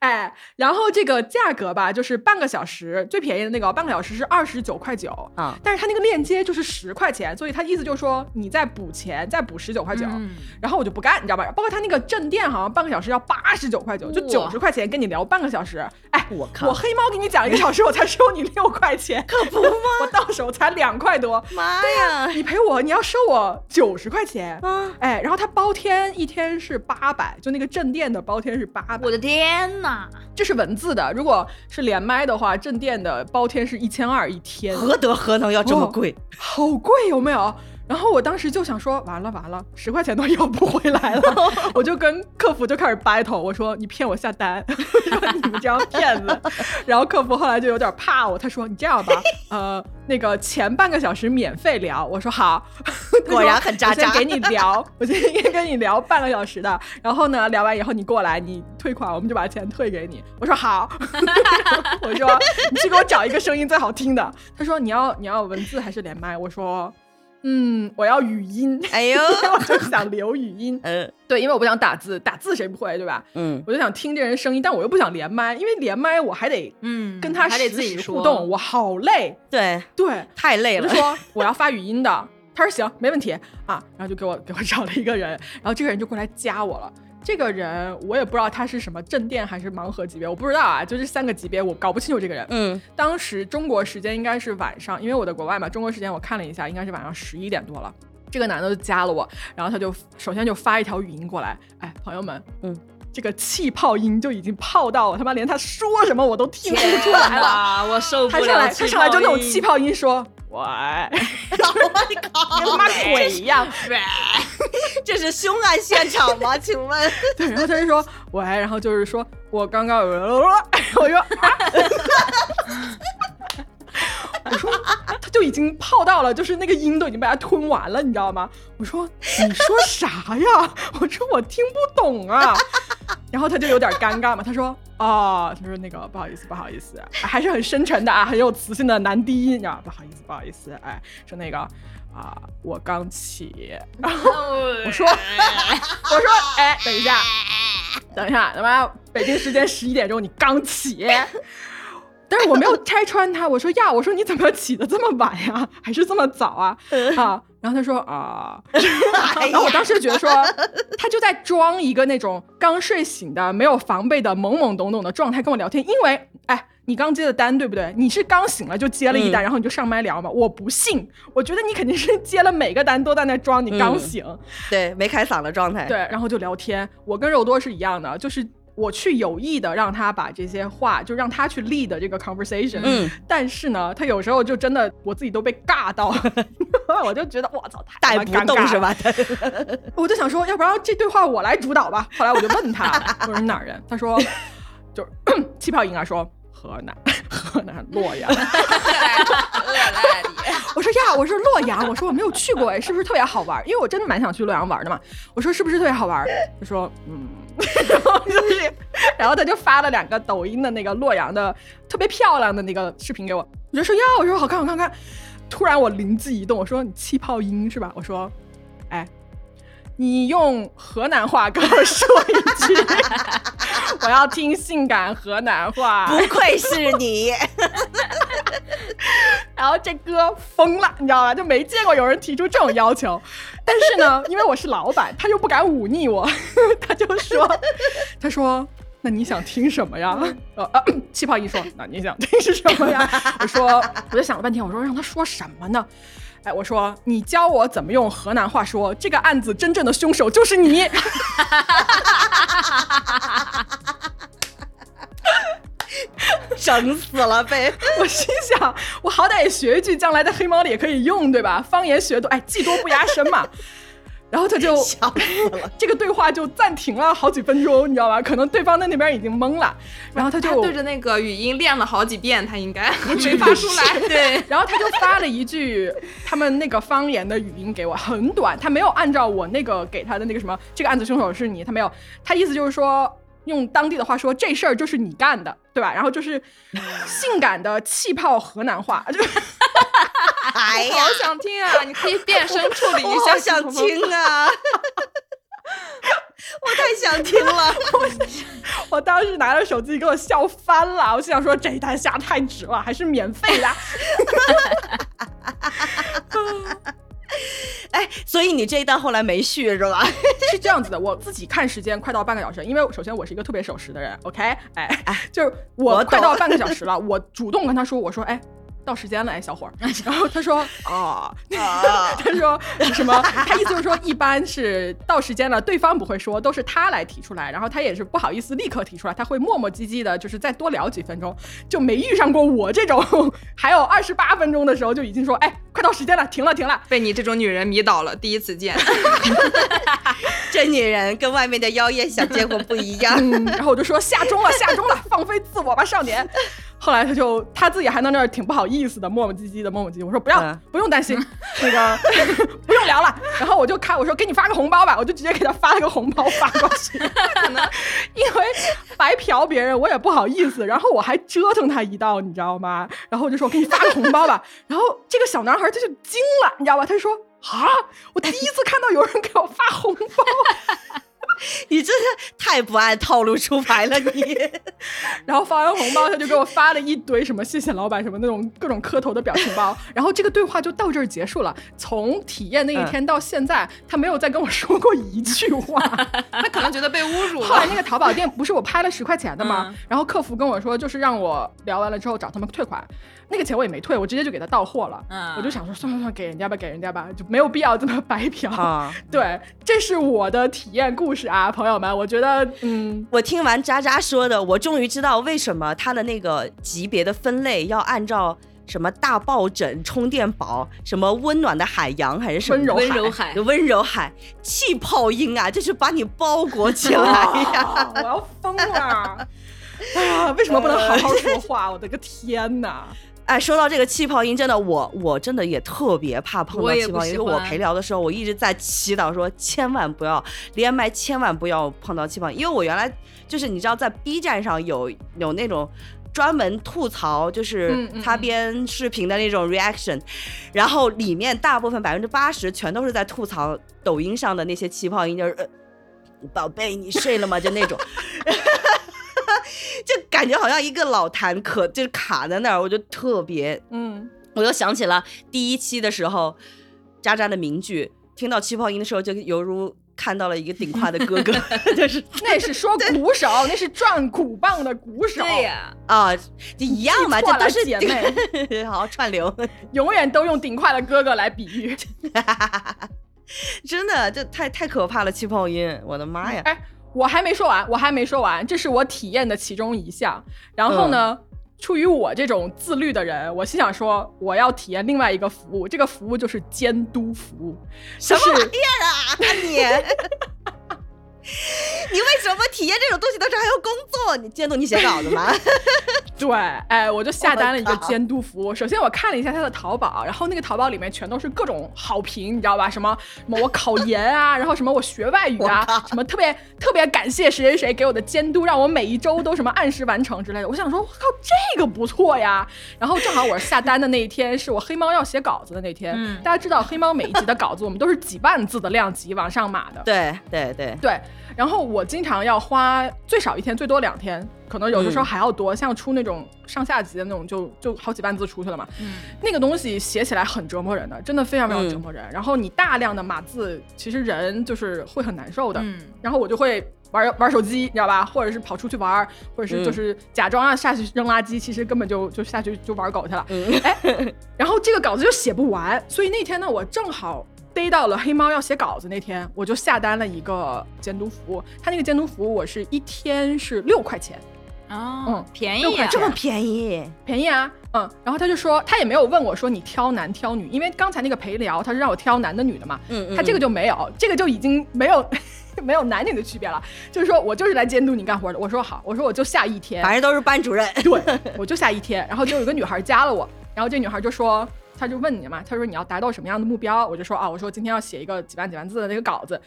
哎，然后这个价格吧，就是半个小时最便宜的那个，半个小时是二十九块九啊。但是它那个链接就是十块钱，所以它意思就是说你再补钱，再补十九块九。然后我就不干，你知道吧？包括他那个镇店好像半个小时要八十九块九，就九十块钱跟你聊半个小时。哎，我靠！我黑猫给你讲一个小时，我才收你六块钱，可不吗？我到手才两块多。妈呀！你赔我，你要收我九十块钱。嗯，哎，然后他包天一天是八百，就那个镇店的包天是八百。我的天哪！这是文字的，如果是连麦的话，镇店的包天是一千二一天，何德何能要这么贵？好贵有没有？然后我当时就想说，完了完了，十块钱都要不回来了，我就跟客服就开始 battle，我说你骗我下单，说你们这样骗子。然后客服后来就有点怕我，他说你这样吧，呃，那个前半个小时免费聊，我说好，果然很渣渣，我先给你聊，我先跟你聊半个小时的，然后呢，聊完以后你过来，你退款，我们就把钱退给你。我说好，我说你去给我找一个声音最好听的。他说你要你要文字还是连麦？我说。嗯，我要语音。哎呦，我就想留语音。嗯，对，因为我不想打字，打字谁不会，对吧？嗯，我就想听这人声音，但我又不想连麦，因为连麦我还得嗯跟他还得自己互动，我好累。对对，太累了。就说 我要发语音的，他说行，没问题啊，然后就给我给我找了一个人，然后这个人就过来加我了。这个人我也不知道他是什么正店还是盲盒级别，我不知道啊，就这三个级别我搞不清楚这个人。嗯，当时中国时间应该是晚上，因为我在国外嘛，中国时间我看了一下，应该是晚上十一点多了。这个男的就加了我，然后他就首先就发一条语音过来，哎，朋友们，嗯，这个气泡音就已经泡到我，他妈连他说什么我都听不出来了，我受不了。他上来，他上来就那种气泡音说。喂，跟他妈鬼一样，这是凶案现场吗？请问？对，然后他就说喂，然后就是说我刚刚，我说，我说他就已经泡到了，就是那个音都已经被他吞完了，你知道吗？我说你说啥呀？我说我听不懂啊。然后他就有点尴尬嘛，他说啊，他说那个不好意思，不好意思，还是很深沉的啊，很有磁性的男低音，你知道不好意思，不好意思，哎，说那个啊，我刚起，然后我说我说哎，等一下，等一下，他妈北京时间十一点钟，你刚起。但是我没有拆穿他，我说呀，我说你怎么起的这么晚呀，还是这么早啊？啊，然后他说啊，然后我当时觉得说，他就在装一个那种刚睡醒的、没有防备的、懵懵懂懂的状态跟我聊天，因为哎，你刚接的单对不对？你是刚醒了就接了一单，然后你就上麦聊嘛？我不信，我觉得你肯定是接了每个单都在那装你刚醒，对，没开嗓的状态，对，然后就聊天。我跟肉多是一样的，就是。我去有意的让他把这些话，就让他去 lead 这个 conversation。嗯，但是呢，他有时候就真的，我自己都被尬到，我就觉得我操，太带不动是吧？我就想说，要不然这对话我来主导吧。后来我就问他，我说你哪人？他说就是 气泡音啊，说河南，河南洛阳。我说呀，我说洛阳，我说我没有去过哎，是不是特别好玩？因为我真的蛮想去洛阳玩的嘛。我说是不是特别好玩？他说嗯。然后就是，然后他就发了两个抖音的那个洛阳的特别漂亮的那个视频给我，我就说呀，我说好看，好看好，看。突然我灵机一动，我说你气泡音是吧？我说，哎，你用河南话跟我说一句，我要听性感河南话。不愧是你。然后这哥疯了，你知道吧？就没见过有人提出这种要求。但是呢，因为我是老板，他又不敢忤逆我，他就说：“他说，那你想听什么呀？”呃，气泡一说：“那你想听是什么呀？”我说：“我就想了半天，我说让他说什么呢？”哎，我说：“你教我怎么用河南话说这个案子真正的凶手就是你。”整死了呗！我心想，我好歹也学一句，将来在黑猫里也可以用，对吧？方言学多，哎，技多不压身嘛。然后他就 笑死了，这个对话就暂停了好几分钟，你知道吧？可能对方在那边已经懵了。然后他就对着那个语音练了好几遍，他应该 没发出来。对，然后他就发了一句他们那个方言的语音给我，很短，他没有按照我那个给他的那个什么，这个案子凶手是你，他没有，他意思就是说。用当地的话说，这事儿就是你干的，对吧？然后就是性感的气泡河南话，就哎呀，好想听啊！你可以变声处理一下，想听啊！我太想听了，我 我当时拿着手机给我笑翻了，我心想说这一单下太值了，还是免费的。哎，所以你这一单后来没续是吧？是这样子的，我自己看时间快到半个小时，因为首先我是一个特别守时的人，OK？哎哎，就是我快到半个小时了，我主动跟他说，我说哎。到时间了，哎，小伙儿。然后他说啊，他说什么？他意思就是说，一般是到时间了，对方不会说，都是他来提出来，然后他也是不好意思立刻提出来，他会磨磨唧唧的，就是再多聊几分钟，就没遇上过我这种还有二十八分钟的时候就已经说，哎，快到时间了，停了，停了，被你这种女人迷倒了，第一次见。这女人跟外面的妖艳小贱货不一样。然后我就说下钟了，下钟了，放飞自我吧，少年。后来他就他自己还在那儿挺不好意思的，磨磨唧唧的，磨磨唧唧。我说不要，不用担心，那个 不用聊了。然后我就看，我说给你发个红包吧，我就直接给他发了个红包发过去。可能因为白嫖别人，我也不好意思。然后我还折腾他一道，你知道吗？然后我就说我给你发个红包吧。然后这个小男孩他就惊了，你知道吧？他就说啊，我第一次看到有人给我发红包。你真是太不按套路出牌了，你。然后发完红包，他就给我发了一堆什么谢谢老板什么那种各种磕头的表情包。然后这个对话就到这儿结束了。从体验那一天到现在，他没有再跟我说过一句话。他可能觉得被侮辱了。后来那个淘宝店不是我拍了十块钱的吗？然后客服跟我说，就是让我聊完了之后找他们退款。那个钱我也没退，我直接就给他到货了。嗯，我就想说，算了算了，给人家吧，给人家吧，就没有必要这么白嫖。对，这是我的体验故事啊，朋友们。我觉得，嗯，我听完渣渣说的，我终于知道为什么他的那个级别的分类要按照什么大抱枕、充电宝、什么温暖的海洋还是什么温柔海、温柔海、气泡音啊，就是把你包裹起来呀！我要疯了！哎 呀，为什么不能好好说话？我的个天哪！哎，说到这个气泡音，真的，我我真的也特别怕碰到气泡音。我陪聊的时候，我一直在祈祷说，千万不要连麦，千万不要碰到气泡音。因为我原来就是你知道，在 B 站上有有那种专门吐槽，就是擦边视频的那种 reaction，然后里面大部分百分之八十全都是在吐槽抖音上的那些气泡音，就是呃宝贝，你睡了吗？就那种。就感觉好像一个老痰可就是卡在那儿，我就特别嗯，我又想起了第一期的时候，渣渣的名句，听到气泡音的时候，就犹如看到了一个顶胯的哥哥，就是 那是说鼓手，那是转鼓棒的鼓手，对呀，啊，就一样嘛，这都是姐妹，好串流，永远都用顶胯的哥哥来比喻，真的，这太太可怕了，气泡音，我的妈呀！哎。我还没说完，我还没说完，这是我体验的其中一项。然后呢，出于我这种自律的人，我心想说，我要体验另外一个服务，这个服务就是监督服务。什么玩意儿啊，你？你为什么体验这种东西的时候还要工作？你监督你写稿子吗？对，哎，我就下单了一个监督服务。首先我看了一下他的淘宝，然后那个淘宝里面全都是各种好评，你知道吧？什么什么我考研啊，然后什么我学外语啊，什么特别特别感谢谁谁谁给我的监督，让我每一周都什么按时完成之类的。我想说，我靠，这个不错呀。然后正好我下单的那一天是我黑猫要写稿子的那天。大家知道黑猫每一集的稿子我们都是几万字的量级往上码的。对对对对。然后我经常要花最少一天，最多两天，可能有的时候还要多。像出那种上下级的那种，就就好几万字出去了嘛。嗯，那个东西写起来很折磨人的，真的非常非常折磨人。然后你大量的码字，其实人就是会很难受的。嗯，然后我就会玩玩手机，你知道吧？或者是跑出去玩，或者是就是假装要下去扔垃圾，其实根本就就下去就玩狗去了。哎，然后这个稿子就写不完，所以那天呢，我正好。逮到了黑猫要写稿子那天，我就下单了一个监督服务。他那个监督服务，我是一天是六块钱，哦，嗯，便宜，这么便宜，便宜啊，嗯。然后他就说，他也没有问我说你挑男挑女，因为刚才那个陪聊他是让我挑男的女的嘛，嗯嗯，他这个就没有，这个就已经没有 没有男女的区别了，就是说我就是来监督你干活的。我说好，我说我就下一天，反正都是班主任，对，我就下一天。然后就有个女孩加了我，然后这女孩就说。他就问你嘛，他说你要达到什么样的目标？我就说啊，我说今天要写一个几万几万字的那个稿子。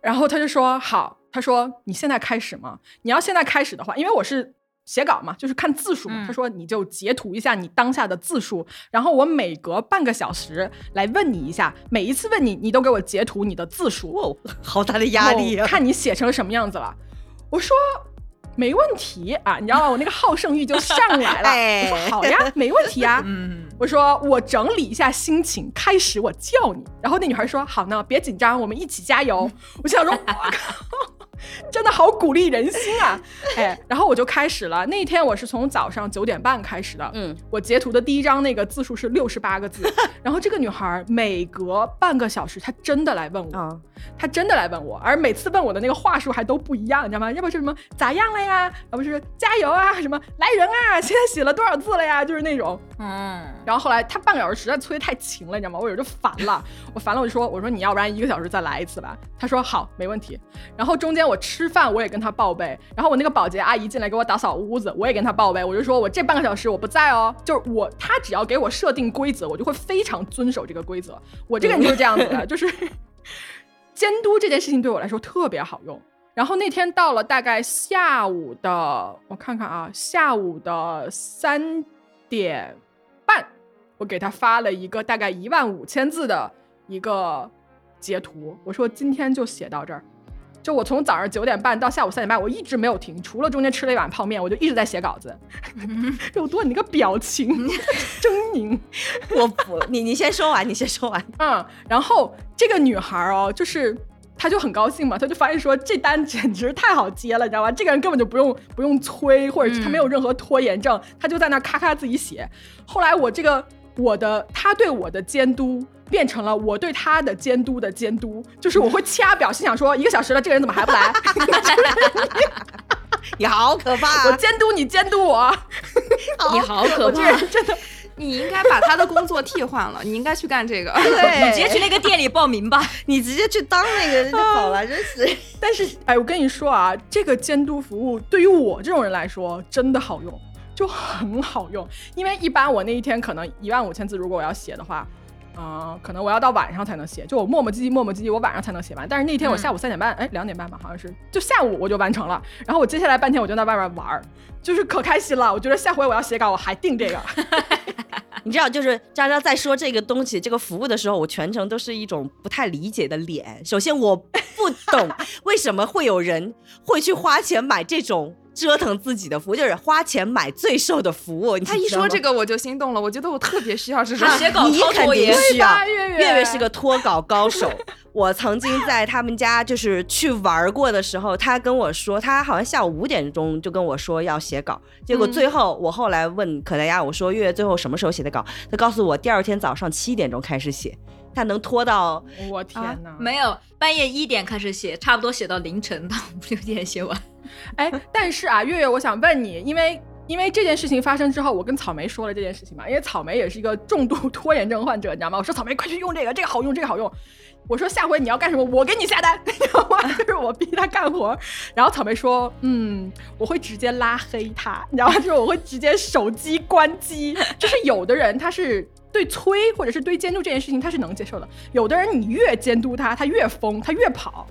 然后他就说好，他说你现在开始吗？你要现在开始的话，因为我是写稿嘛，就是看字数嘛。他说你就截图一下你当下的字数，然后我每隔半个小时来问你一下，每一次问你，你都给我截图你的字数。哦好大的压力啊！看你写成什么样子了。我说。没问题啊，你知道吗？我那个好胜欲就上来了。我说好呀，没问题啊。嗯，我说我整理一下心情，开始我叫你。然后那女孩说好呢，别紧张，我们一起加油。我想说，我靠，真的好鼓励人心啊！哎，然后我就开始了。那天我是从早上九点半开始的，嗯，我截图的第一张那个字数是六十八个字。然后这个女孩每隔半个小时，她真的来问我，她真的来问我，而每次问我的那个话术还都不一样，你知道吗？要不是什么咋样了呀，要不是加油啊，什么来人啊，现在写了多少字了呀，就是那种，嗯。然后后来她半个小时实在催太勤了，你知道吗？我有时候就烦了，我烦了我就说，我说你要不然一个小时再来一次吧。她说好，没问题。然后中间我吃饭我也跟他报备，然后我那个保洁阿姨进来给我打扫屋子，我也跟他报备，我就说我这半个小时我不在哦，就是我他只要给我设定规则，我就会非常。常遵守这个规则，我这个人就是这样子的，就是监督这件事情对我来说特别好用。然后那天到了大概下午的，我看看啊，下午的三点半，我给他发了一个大概一万五千字的一个截图，我说今天就写到这儿。就我从早上九点半到下午三点半，我一直没有停，除了中间吃了一碗泡面，我就一直在写稿子。肉多，你那个表情 狰狞，我服了。你你先说完，你先说完。嗯，然后这个女孩哦，就是她就很高兴嘛，她就发现说这单简直太好接了，你知道吧？这个人根本就不用不用催，或者是他没有任何拖延症，他就在那咔咔自己写。后来我这个我的他对我的监督。变成了我对他的监督的监督，就是我会掐表，心想说一个小时了，这个人怎么还不来？你好可怕！我监督你，监督我。你好可怕！真的，你应该把他的工作替换了，你应该去干这个。对，你直接去那个店里报名吧，你直接去当那个就好了，真是。但是，哎，我跟你说啊，这个监督服务对于我这种人来说真的好用，就很好用。因为一般我那一天可能一万五千字，如果我要写的话。嗯，可能我要到晚上才能写，就我磨磨唧唧磨磨唧唧，我晚上才能写完。但是那天我下午三点半，哎，两点半吧，好像是，就下午我就完成了。然后我接下来半天我就在外面玩儿，就是可开心了。我觉得下回我要写稿，我还定这个。你知道，就是渣渣在说这个东西、这个服务的时候，我全程都是一种不太理解的脸。首先，我不懂 为什么会有人会去花钱买这种。折腾自己的服务就是花钱买最瘦的服务。他一说这个我就心动了，我觉得我特别需要这种。写稿你肯定需要。月月是个脱稿高手。我曾经在他们家就是去玩过的时候，他跟我说，他好像下午五点钟就跟我说要写稿。结果最后我后来问可达鸭，我说月月最后什么时候写的稿？他告诉我第二天早上七点钟开始写，他能拖到我天哪，没有半夜一点开始写，差不多写到凌晨到五六点写完。哎，但是啊，月月，我想问你，因为因为这件事情发生之后，我跟草莓说了这件事情嘛，因为草莓也是一个重度 拖延症患者，你知道吗？我说草莓，快去用这个，这个好用，这个好用。我说下回你要干什么，我给你下单，你知道吗？就是我逼他干活。然后草莓说，嗯，我会直接拉黑他，你知道吗？就是我会直接手机关机。就是有的人他是对催或者是对监督这件事情他是能接受的，有的人你越监督他，他越疯，他越跑。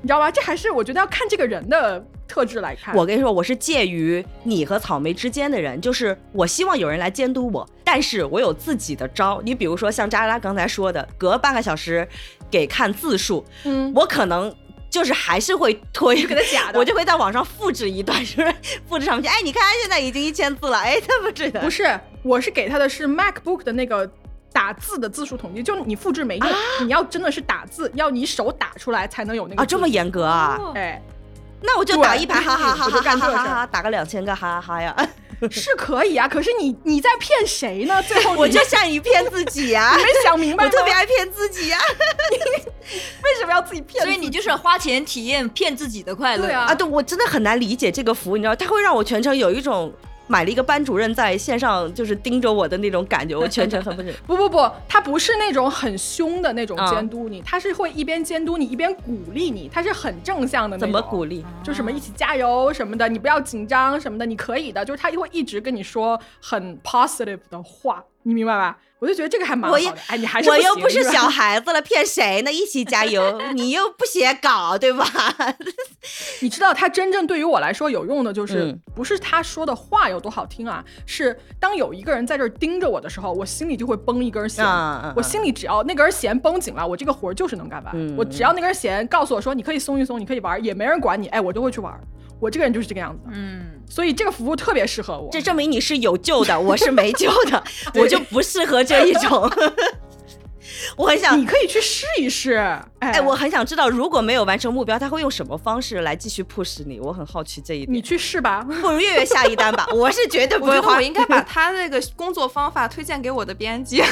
你知道吗？这还是我觉得要看这个人的特质来看。我跟你说，我是介于你和草莓之间的人，就是我希望有人来监督我，但是我有自己的招。你比如说像扎拉刚才说的，隔半个小时给看字数，嗯，我可能就是还是会推，给他假的，我就会在网上复制一段，是不是？复制上去，哎，你看现在已经一千字了，哎，这么着的？不是，我是给他的是 MacBook 的那个。打字的字数统计，就你复制没用，你要真的是打字，要你手打出来才能有那个啊，这么严格啊？哎，那我就打一排，哈哈哈哈哈哈，打个两千个哈哈哈呀，是可以啊。可是你你在骗谁呢？最后我就善于骗自己呀，没想明白，我特别爱骗自己呀。为什么要自己骗？所以你就是花钱体验骗自己的快乐啊！对，我真的很难理解这个服务，你知道，它会让我全程有一种。买了一个班主任在线上就是盯着我的那种感觉，我 全程很不不不不，他不是那种很凶的那种监督你，他是会一边监督你一边鼓励你，他是很正向的那种。怎么鼓励？就什么一起加油什么的，你不要紧张什么的，你可以的，就是他会一直跟你说很 positive 的话，你明白吧？我就觉得这个还蛮好的，哎，你还是我又不是小 孩子了，骗谁呢？一起加油，你又不写稿，对吧？你知道他真正对于我来说有用的，就是不是他说的话有多好听啊，是当有一个人在这儿盯着我的时候，我心里就会绷一根弦。我心里只要那根弦绷紧了，我这个活儿就是能干完。我只要那根弦告诉我说你可以松一松，你可以玩，也没人管你，哎，我就会去玩。我这个人就是这个样子的，嗯，所以这个服务特别适合我。这证明你是有救的，我是没救的，我就不适合这一种。我很想，你可以去试一试。哎，我很想知道，如果没有完成目标，他会用什么方式来继续 push 你？我很好奇这一点。你去试吧，不如月月下一单吧。我是绝对不会花。我应该把他那个工作方法推荐给我的编辑。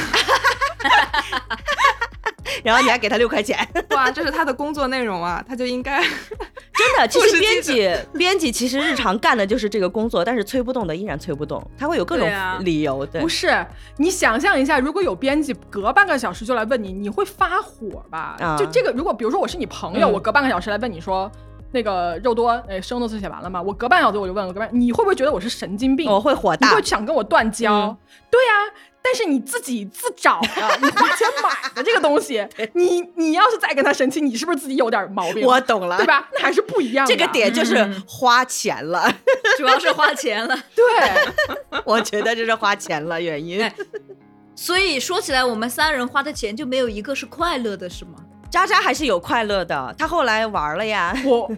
然后你还给他六块钱，哇，这是他的工作内容啊，他就应该 真的。其实编辑，编辑其实日常干的就是这个工作，但是催不动的依然催不动，他会有各种理由。对，不是你想象一下，如果有编辑隔半个小时就来问你，你会发火吧？就这个，如果比如说我是你朋友，我隔半个小时来问你说那个肉多，哎，生的字写完了吗？我隔半小时我就问了，隔半，你会不会觉得我是神经病？我会火大，你会想跟我断交？对呀。但是你自己自找的，你花钱买的这个东西，你你要是再跟他生气，你是不是自己有点毛病？我懂了，对吧？那还是不一样。这个点就是花钱了，主要是花钱了。对，我觉得这是花钱了原因。所以说起来，我们三人花的钱就没有一个是快乐的，是吗？渣渣还是有快乐的，他后来玩了呀。我。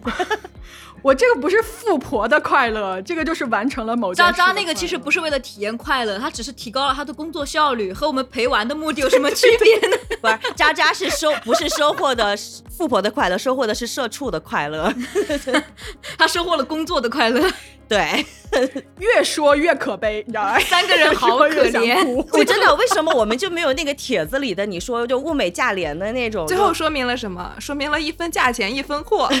我这个不是富婆的快乐，这个就是完成了某渣渣那个其实不是为了体验快乐，他只是提高了他的工作效率，和我们陪玩的目的有什么区别呢？不是，渣渣是收不是收获的富婆的快乐，收获的是社畜的快乐，他收获了工作的快乐。对，越说越可悲，你知道吗？三个人好可怜。我真的，为什么我们就没有那个帖子里的你说就物美价廉的那种？最后说明了什么？说明了一分价钱一分货啊！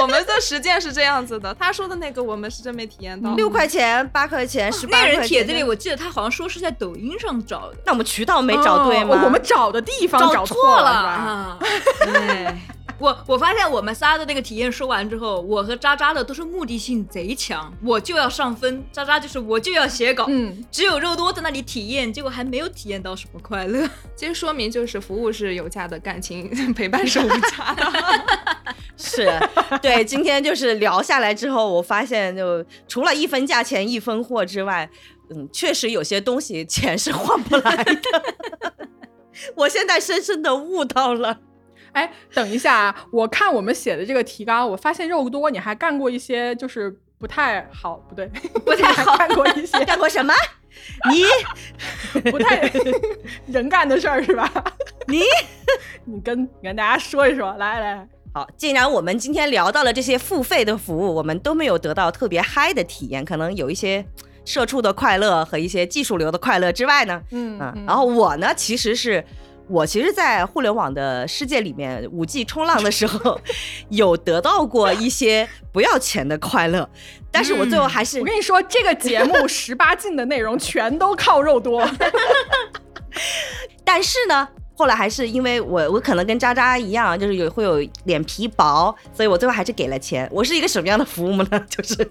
我们的实践是这样子的。他说的那个我们是真没体验到。六块钱、八块钱、十八块钱。那人帖子里我记得他好像说是在抖音上找的。那我们渠道没找对吗？我们找的地方找错了啊！对。我我发现我们仨的那个体验说完之后，我和渣渣的都是目的性贼强，我就要上分，渣渣就是我就要写稿，嗯，只有肉多在那里体验，结果还没有体验到什么快乐。其实说明就是服务是有价的，感情 陪伴是无价的。是对，今天就是聊下来之后，我发现就除了一分价钱一分货之外，嗯，确实有些东西钱是换不来的。我现在深深的悟到了。哎，等一下啊！我看我们写的这个提纲，我发现肉多，你还干过一些就是不太好，不对，不太好，干过一些干过什么？你 不太人干的事儿是吧？你你跟你跟大家说一说，来来，好，既然我们今天聊到了这些付费的服务，我们都没有得到特别嗨的体验，可能有一些社畜的快乐和一些技术流的快乐之外呢，嗯嗯，然后我呢，其实是。我其实，在互联网的世界里面，五 G 冲浪的时候，有得到过一些不要钱的快乐，但是我最后还是我跟你说，这个节目十八禁的内容全都靠肉多，但是呢。后来还是因为我，我可能跟渣渣一样，就是有会有脸皮薄，所以我最后还是给了钱。我是一个什么样的服务呢？就是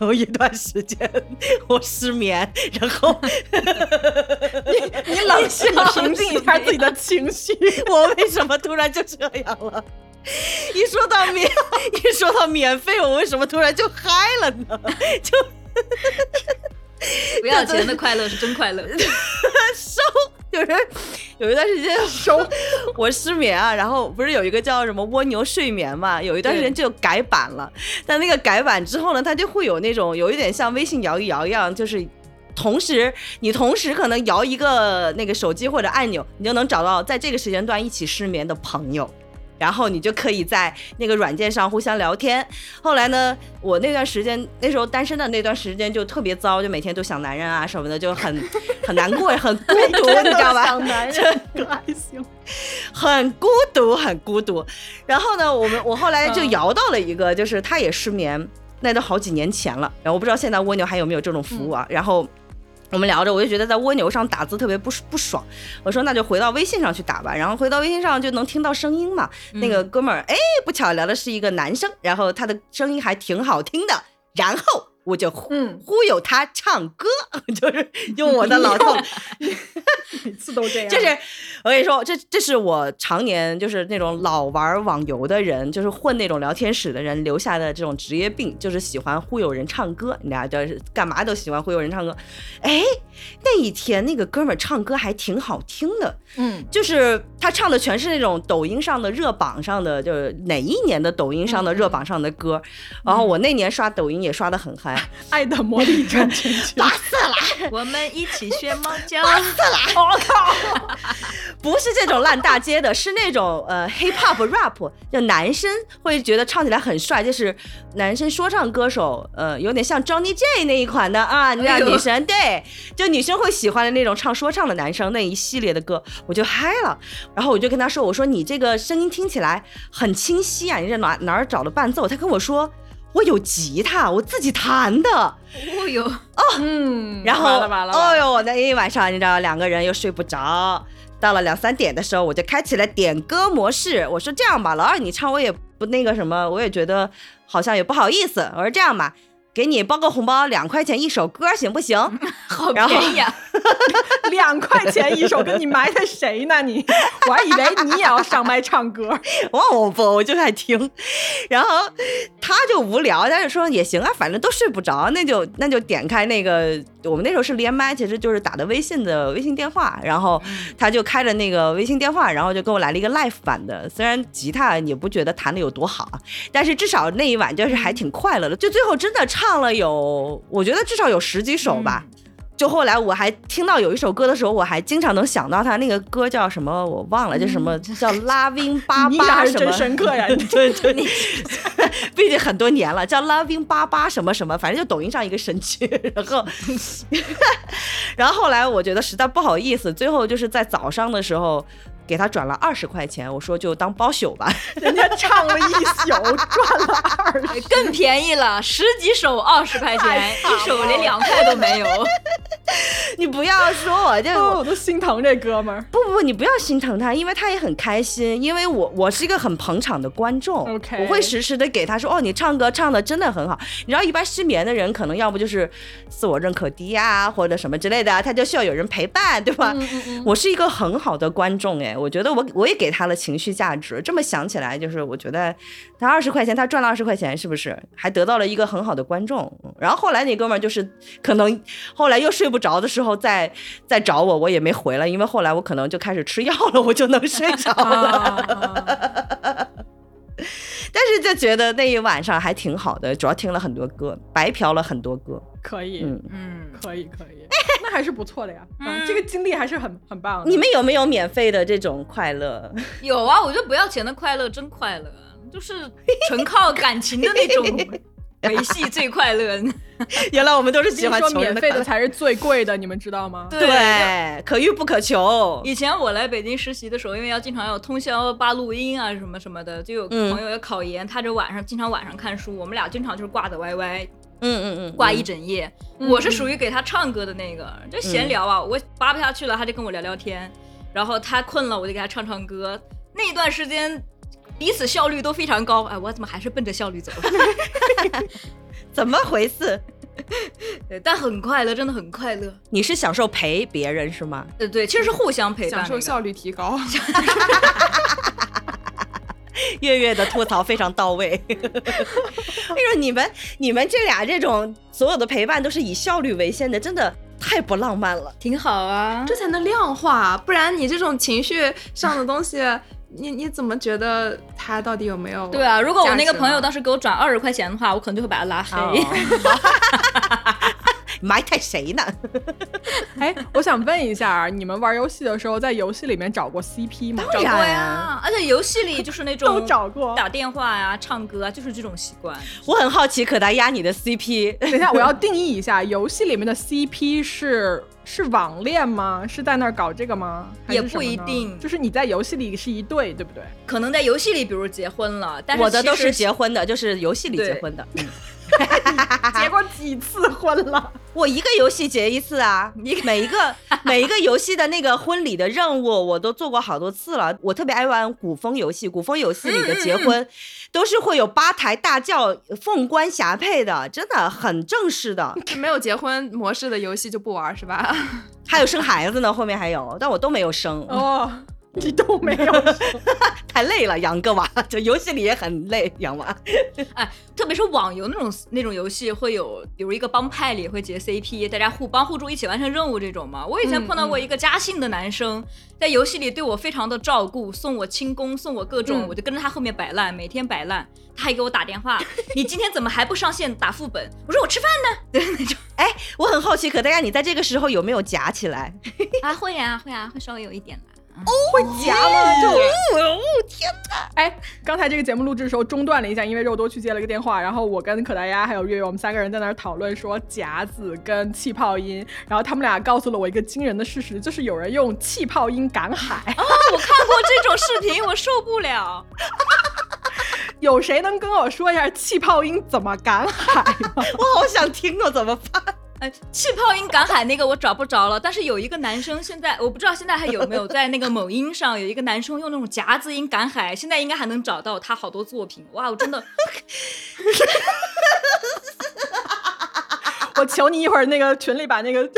有一段时间我失眠，然后你你冷静平静一下自己的情绪。我为什么突然就这样了？一说到免，一说到免费，我为什么突然就嗨了呢？就 不要钱的快乐是真快乐，收。有人有一段时间收 我失眠啊，然后不是有一个叫什么蜗牛睡眠嘛？有一段时间就改版了，但那个改版之后呢，它就会有那种有一点像微信摇一摇一样，就是同时你同时可能摇一个那个手机或者按钮，你就能找到在这个时间段一起失眠的朋友。然后你就可以在那个软件上互相聊天。后来呢，我那段时间那时候单身的那段时间就特别糟，就每天都想男人啊什么的，就很 很难过，很孤独，你知道吧？想男人还行，很孤独，很孤独。然后呢，我们我后来就摇到了一个，就是他也失眠，那都好几年前了。然后我不知道现在蜗牛还有没有这种服务啊？然后。我们聊着，我就觉得在蜗牛上打字特别不不爽。我说那就回到微信上去打吧。然后回到微信上就能听到声音嘛。那个哥们儿，哎，不巧聊的是一个男生，然后他的声音还挺好听的。然后。我就忽忽悠他唱歌，就是用我的老套，每次都这样。就是我跟你说，这这是我常年就是那种老玩网游的人，就是混那种聊天室的人留下的这种职业病，就是喜欢忽悠人唱歌。你俩就是干嘛都喜欢忽悠人唱歌。哎，那一天那个哥们儿唱歌还挺好听的，嗯，就是他唱的全是那种抖音上的热榜上的，就是哪一年的抖音上的热榜上的歌。然后我那年刷抖音也刷的很嗨。来，爱的魔力转圈圈，我们一起学猫叫。我靠，不是这种烂大街的，是那种呃 hip hop rap，就男生会觉得唱起来很帅，就是男生说唱歌手，呃，有点像 Johnny J 那一款的啊，你哎呦让女生对，就女生会喜欢的那种唱说唱的男生那一系列的歌，我就嗨了。然后我就跟他说，我说你这个声音听起来很清晰啊，你这哪哪儿找的伴奏？他跟我说。我有吉他，我自己弹的。哦呦，嗯，然后，完了完了，哦呦，那一晚上你知道，两个人又睡不着。到了两三点的时候，我就开启了点歌模式。我说这样吧，老二你唱我也不那个什么，我也觉得好像也不好意思。我说这样吧，给你包个红包，两块钱一首歌，行不行？好便宜啊！两块钱一首歌，你埋汰谁呢你？我还以为你也要上麦唱歌。我我不，我就爱听。然后他就无聊，他就说也行啊，反正都睡不着，那就那就点开那个，我们那时候是连麦，其实就是打的微信的微信电话，然后他就开着那个微信电话，然后就给我来了一个 live 版的。虽然吉他也不觉得弹的有多好啊，但是至少那一晚就是还挺快乐的。就最后真的唱了有，我觉得至少有十几首吧。就后来我还听到有一首歌的时候，我还经常能想到他那个歌叫什么，我忘了，叫什么叫拉象真八什么。深刻呀！你 对你，毕竟很多年了，叫 Loving 八八什么什么，反正就抖音上一个神曲。然后 然后后来我觉得实在不好意思，最后就是在早上的时候给他转了二十块钱，我说就当包宿吧。人家唱了一宿，赚了二十。更便宜了，十几首二十块钱，一首连两块都没有。你不要说我这哦，我都心疼这哥们儿。不不不，你不要心疼他，因为他也很开心。因为我我是一个很捧场的观众 OK 我会实时的给他说，哦，你唱歌唱的真的很好。你知道，一般失眠的人可能要不就是自我认可低啊、或者什么之类的，他就需要有人陪伴，对吧？我是一个很好的观众，哎，我觉得我我也给他了情绪价值。这么想起来，就是我觉得他二十块钱，他赚了二十块钱，是不是还得到了一个很好的观众？然后后来那哥们儿就是可能后来又睡不着的时候再再找我，我也没回了，因为后来我可能就开始吃药了，我就能睡着了。啊但是就觉得那一晚上还挺好的，主要听了很多歌，白嫖了很多歌。可以，嗯，嗯，可以，可以，那还是不错的呀。嗯，这个经历还是很很棒的。你们有没有免费的这种快乐？有啊，我觉得不要钱的快乐真快乐，就是纯靠感情的那种 维系最快乐。原来我们都是喜欢说欢穷人免费的才是最贵的，你们知道吗？对，可遇不可求。以前我来北京实习的时候，因为要经常要通宵扒录音啊什么什么的，就有嗯朋友要考研，他就晚上经常晚上看书，我们俩经常就是挂的歪歪，嗯嗯嗯，挂一整夜。我是属于给他唱歌的那个，就闲聊啊，我扒不下去了，他就跟我聊聊天，然后他困了，我就给他唱唱歌。那段时间彼此效率都非常高，哎，我怎么还是奔着效率走？怎么回事？对，但很快乐，真的很快乐。你是享受陪别人是吗？对对，其实是互相陪伴、享受效率提高。月月的吐槽非常到位。我跟你说，你们你们这俩这种所有的陪伴都是以效率为先的，真的太不浪漫了。挺好啊。这才能量化，不然你这种情绪上的东西，你你怎么觉得他到底有没有？对啊，如果我那个朋友当时时给我转二十块钱的话，我可能就会把他拉黑。埋汰谁呢？哎，我想问一下啊，你们玩游戏的时候，在游戏里面找过 CP 吗？找过然呀，而且游戏里就是那种 都种找过。打电话呀、唱歌啊，就是这种习惯。我很好奇，可达鸭你的 CP 等一下，我要定义一下，游戏里面的 CP 是是网恋吗？是在那儿搞这个吗？也不一定就是你在游戏里是一对，对不对？可能在游戏里，比如结婚了，但是我的都是结婚的，就是游戏里结婚的。嗯 结过几次婚了？我一个游戏结一次啊，你每一个 每一个游戏的那个婚礼的任务我都做过好多次了。我特别爱玩古风游戏，古风游戏里的结婚都是会有八抬大轿、凤冠霞帔的，真的很正式的。没有结婚模式的游戏就不玩是吧？还有生孩子呢，后面还有，但我都没有生。哦，你都没有说，太累了，养个娃，就游戏里也很累，养娃。哎，特别是网游那种那种游戏，会有比如一个帮派里会结 CP，大家互帮互助，一起完成任务这种嘛。我以前碰到过一个嘉兴的男生，在游戏里对我非常的照顾，送我轻功，送我各种，嗯我就跟着他后面摆烂，每天摆烂。他还给我打电话，你今天怎么还不上线打副本？我说我吃饭呢，对那种。哎，我很好奇，可大家你在这个时候有没有夹起来？啊，会啊，会啊，会稍微有一点的。会夹吗？就哦天哪！哎，刚才这个节目录制的时候中断了一下，因为肉多去接了个电话，然后我跟可达鸭还有月月，我们三个人在那儿讨论说夹子跟气泡音，然后他们俩告诉了我一个惊人的事实，就是有人用气泡音赶海啊。我看过这种视频，我受不了。有谁能跟我说一下气泡音怎么赶海吗？我好想听哦，怎么办？哎，气泡音赶海那个我找不着了，但是有一个男生现在我不知道现在还有没有在那个某音上有一个男生用那种夹子音赶海，现在应该还能找到他好多作品。哇，我真的 我求你一会儿那个群里把那个 我太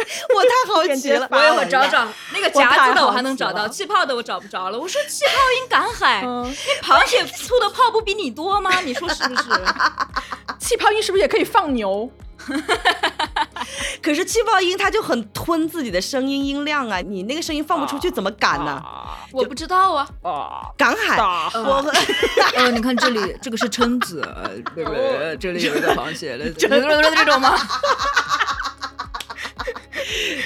好奇了，我一会儿找找那个夹子的我还能找到，气泡的我找不着了。我说气泡音赶海，嗯，那螃蟹吐的泡不比你多吗？你说是不是？气泡音是不是也可以放牛？可是气泡音它就很吞自己的声音音量啊，你那个声音放不出去怎么赶呢？我不知道啊。啊，赶海，大我呃，你看这里，这个是蛏子，对不对？这里有一个螃蟹，这这种吗？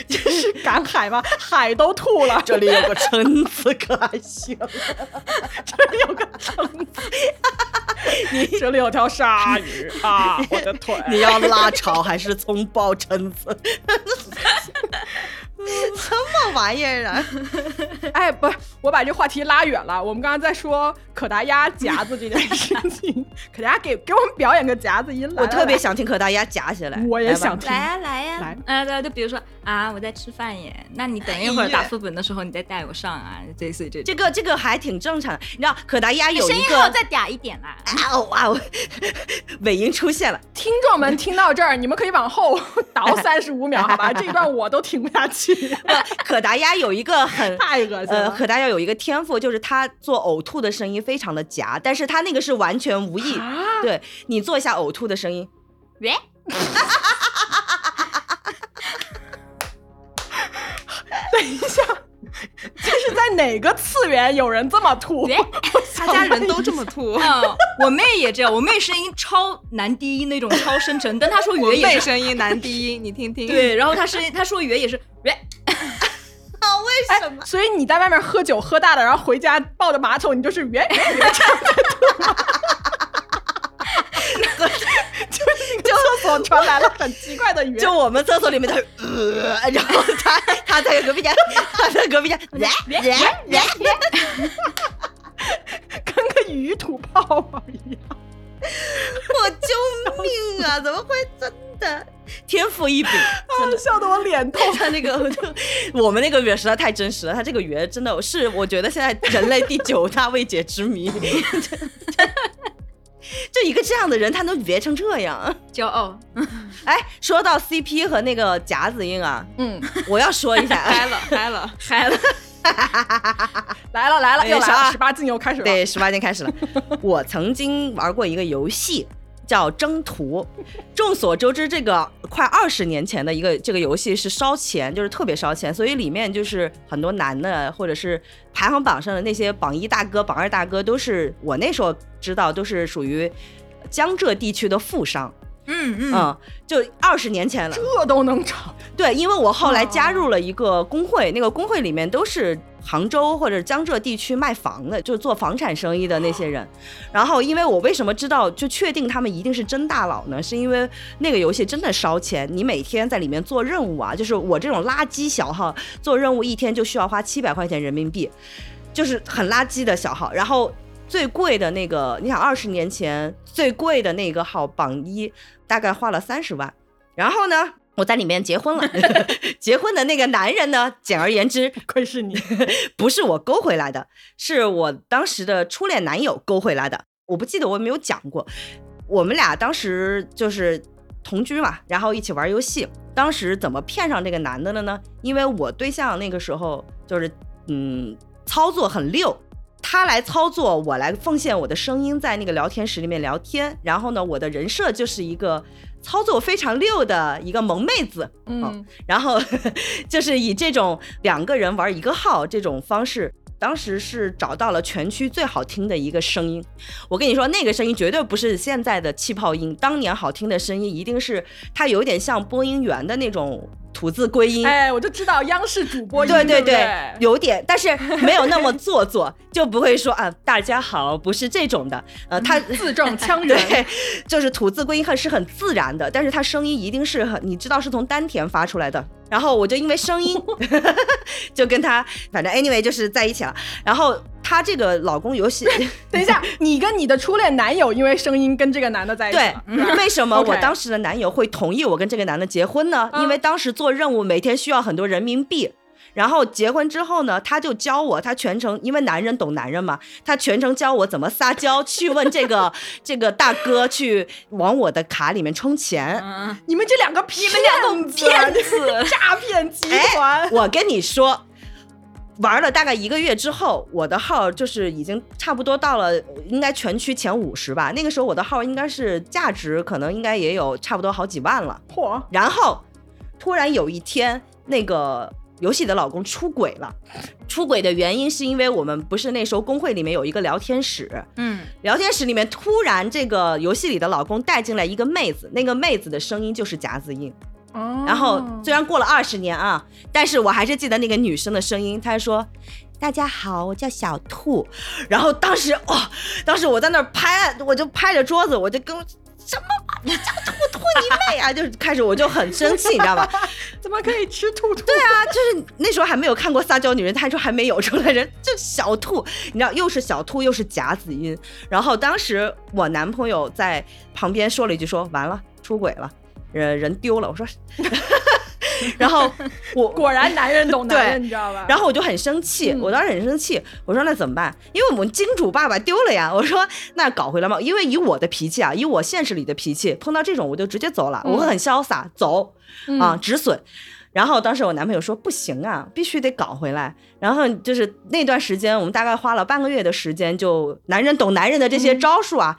这是赶海吗？海都吐了，这里有个蛏子，可还行？这里有个蛏子，你这里有条鲨鱼啊！我的腿，你要辣炒还是葱爆蛏子？什么玩意儿啊？哎，不是，我把这话题拉远了。我们刚刚在说可达鸭夹子这件事情，可达鸭给给我们表演个夹子音来。我特别想听可达鸭夹起来，我也想听来呀来呀来，啊对，就比如说啊，我在吃饭耶，那你等一会儿打副本的时候，你再带我上啊，类似于这种。这个这个还挺正常的。你知道可达鸭有声音一个还要再嗲一点啦。啊哦哇哦，尾音出现了。听众们听到这儿，你们可以往后倒三十五秒，好吧？这一段我都听不下去，可达鸭有一个很太恶心呃，可达鸭有一个天赋，就是它做呕吐的声音非常的夹，但是它那个是完全无意。啊？对你做一下呕吐的声音，喂，等一下，这是在哪个次元有人这么吐？他家人都这么吐。嗯，我妹也这样，我妹声音超男低音那种超深沉，但她说我妹语也是声音男低音，你听听。对，然后她声音她说语也是喂，为什么？所以你在外面喝酒喝大了，然后回家抱着马桶，你就是圆圆圆这样在吐吗？就是那个厕所传来了很奇怪的语言，就我们厕所里面的，呃，然后他他在隔壁家，他在隔壁间，喂喂喂，跟个鱼吐泡泡一样。我救命啊！怎么会真的天赋异禀？真的。笑得我脸痛。他那个，我们那个语实在太真实了。他这个语真的是，我觉得现在人类第九大未解之谜。就一个这样的人，他能别成这样？骄傲，哎，说到 CP 和那个夹子音啊，嗯，我要说一下，嗨了嗨了，嗨了，来了来了，又来了，十八禁又开始了。对，十八禁开始了。我曾经玩过一个游戏。叫征途，众所周知，这个快二十年前的一个这个游戏是烧钱，就是特别烧钱，所以里面就是很多男的或者是排行榜上的那些榜一大哥、榜二大哥，都是我那时候知道都是属于江浙地区的富商，嗯嗯，嗯，就二十年前了。这都能找，对，因为我后来加入了一个工会，那个工会里面都是杭州或者江浙地区卖房的，就是做房产生意的那些人。然后，因为我为什么知道就确定他们一定是真大佬呢？是因为那个游戏真的烧钱，你每天在里面做任务啊，就是我这种垃圾小号做任务，一天就需要花七百块钱人民币，就是很垃圾的小号。然后最贵的那个，你想二十年前最贵的那个号榜一，大概花了三十万。然后呢，我在里面结婚了，结婚的那个男人呢，简而言之，亏是你。不是我勾回来的，是我当时的初恋男友勾回来的。我不记得我有没有讲过，我们俩当时就是同居嘛，然后一起玩游戏。当时怎么骗上这个男的了呢？因为我对象那个时候就是嗯。操作很溜。他来操作，我来奉献我的声音，在那个聊天室里面聊天。然后呢，我的人设就是一个操作非常溜的一个萌妹子，嗯，然后 就是以这种两个人玩一个号这种方式。当时是找到了全区最好听的一个声音，我跟你说，那个声音绝对不是现在的气泡音，当年好听的声音一定是它有点像播音员的那种吐字归音。哎，我就知道央视主播音，对对对，有点，但是没有那么做作，就不会说啊大家好，不是这种的。呃，他字正腔圆，对，就是吐字归音很是很自然的，但是他声音一定是很，你知道是从丹田发出来的。然后我就因为声音，就跟他，反正 anyway 就是在一起了。然后他这个老公游戏，等一下，你跟你的初恋男友因为声音跟这个男的在一起？对，为什么我当时的男友会同意我跟这个男的结婚呢？因为当时做任务每天需要很多人民币。然后结婚之后呢，他就教我，他全程因为男人懂男人嘛，他全程教我怎么撒娇，去问这个 这个大哥去往我的卡里面充钱。你们这两个骗子，骗子，诈骗集团。我跟你说，玩了大概一个月之后，我的号就是已经差不多到了应该全区前五十吧。那个时候我的号应该是价值可能应该也有差不多好几万了。嚯！然后突然有一天那个。游戏的老公出轨了，出轨的原因是因为我们不是那时候工会里面有一个聊天室，嗯，聊天室里面突然这个游戏里的老公带进来一个妹子，那个妹子的声音就是夹子音，哦，然后虽然过了二十年啊，但是我还是记得那个女生的声音，她说：“大家好，我叫小兔。”然后当时哇，当时我在那儿拍，我就拍着桌子，我就跟。什么？你叫兔兔你妹啊！就是开始我就很生气，你知道吧？怎么可以吃兔兔？对啊，就是那时候还没有看过撒娇女人，他说还没有出来人，就小兔，你知道，又是小兔又是夹子音。然后当时我男朋友在旁边说了一句：“说完了，出轨了，人人丢了。”我说。然后我 果然男人懂男人，你知道吧？然后我就很生气，我当时很生气，我说那怎么办？因为我们金主爸爸丢了呀。我说那搞回来嘛，因为以我的脾气啊，以我现实里的脾气，碰到这种我就直接走了，我会很潇洒，走啊止损。然后当时我男朋友说不行啊，必须得搞回来。然后就是那段时间，我们大概花了半个月的时间，就男人懂男人的这些招数啊，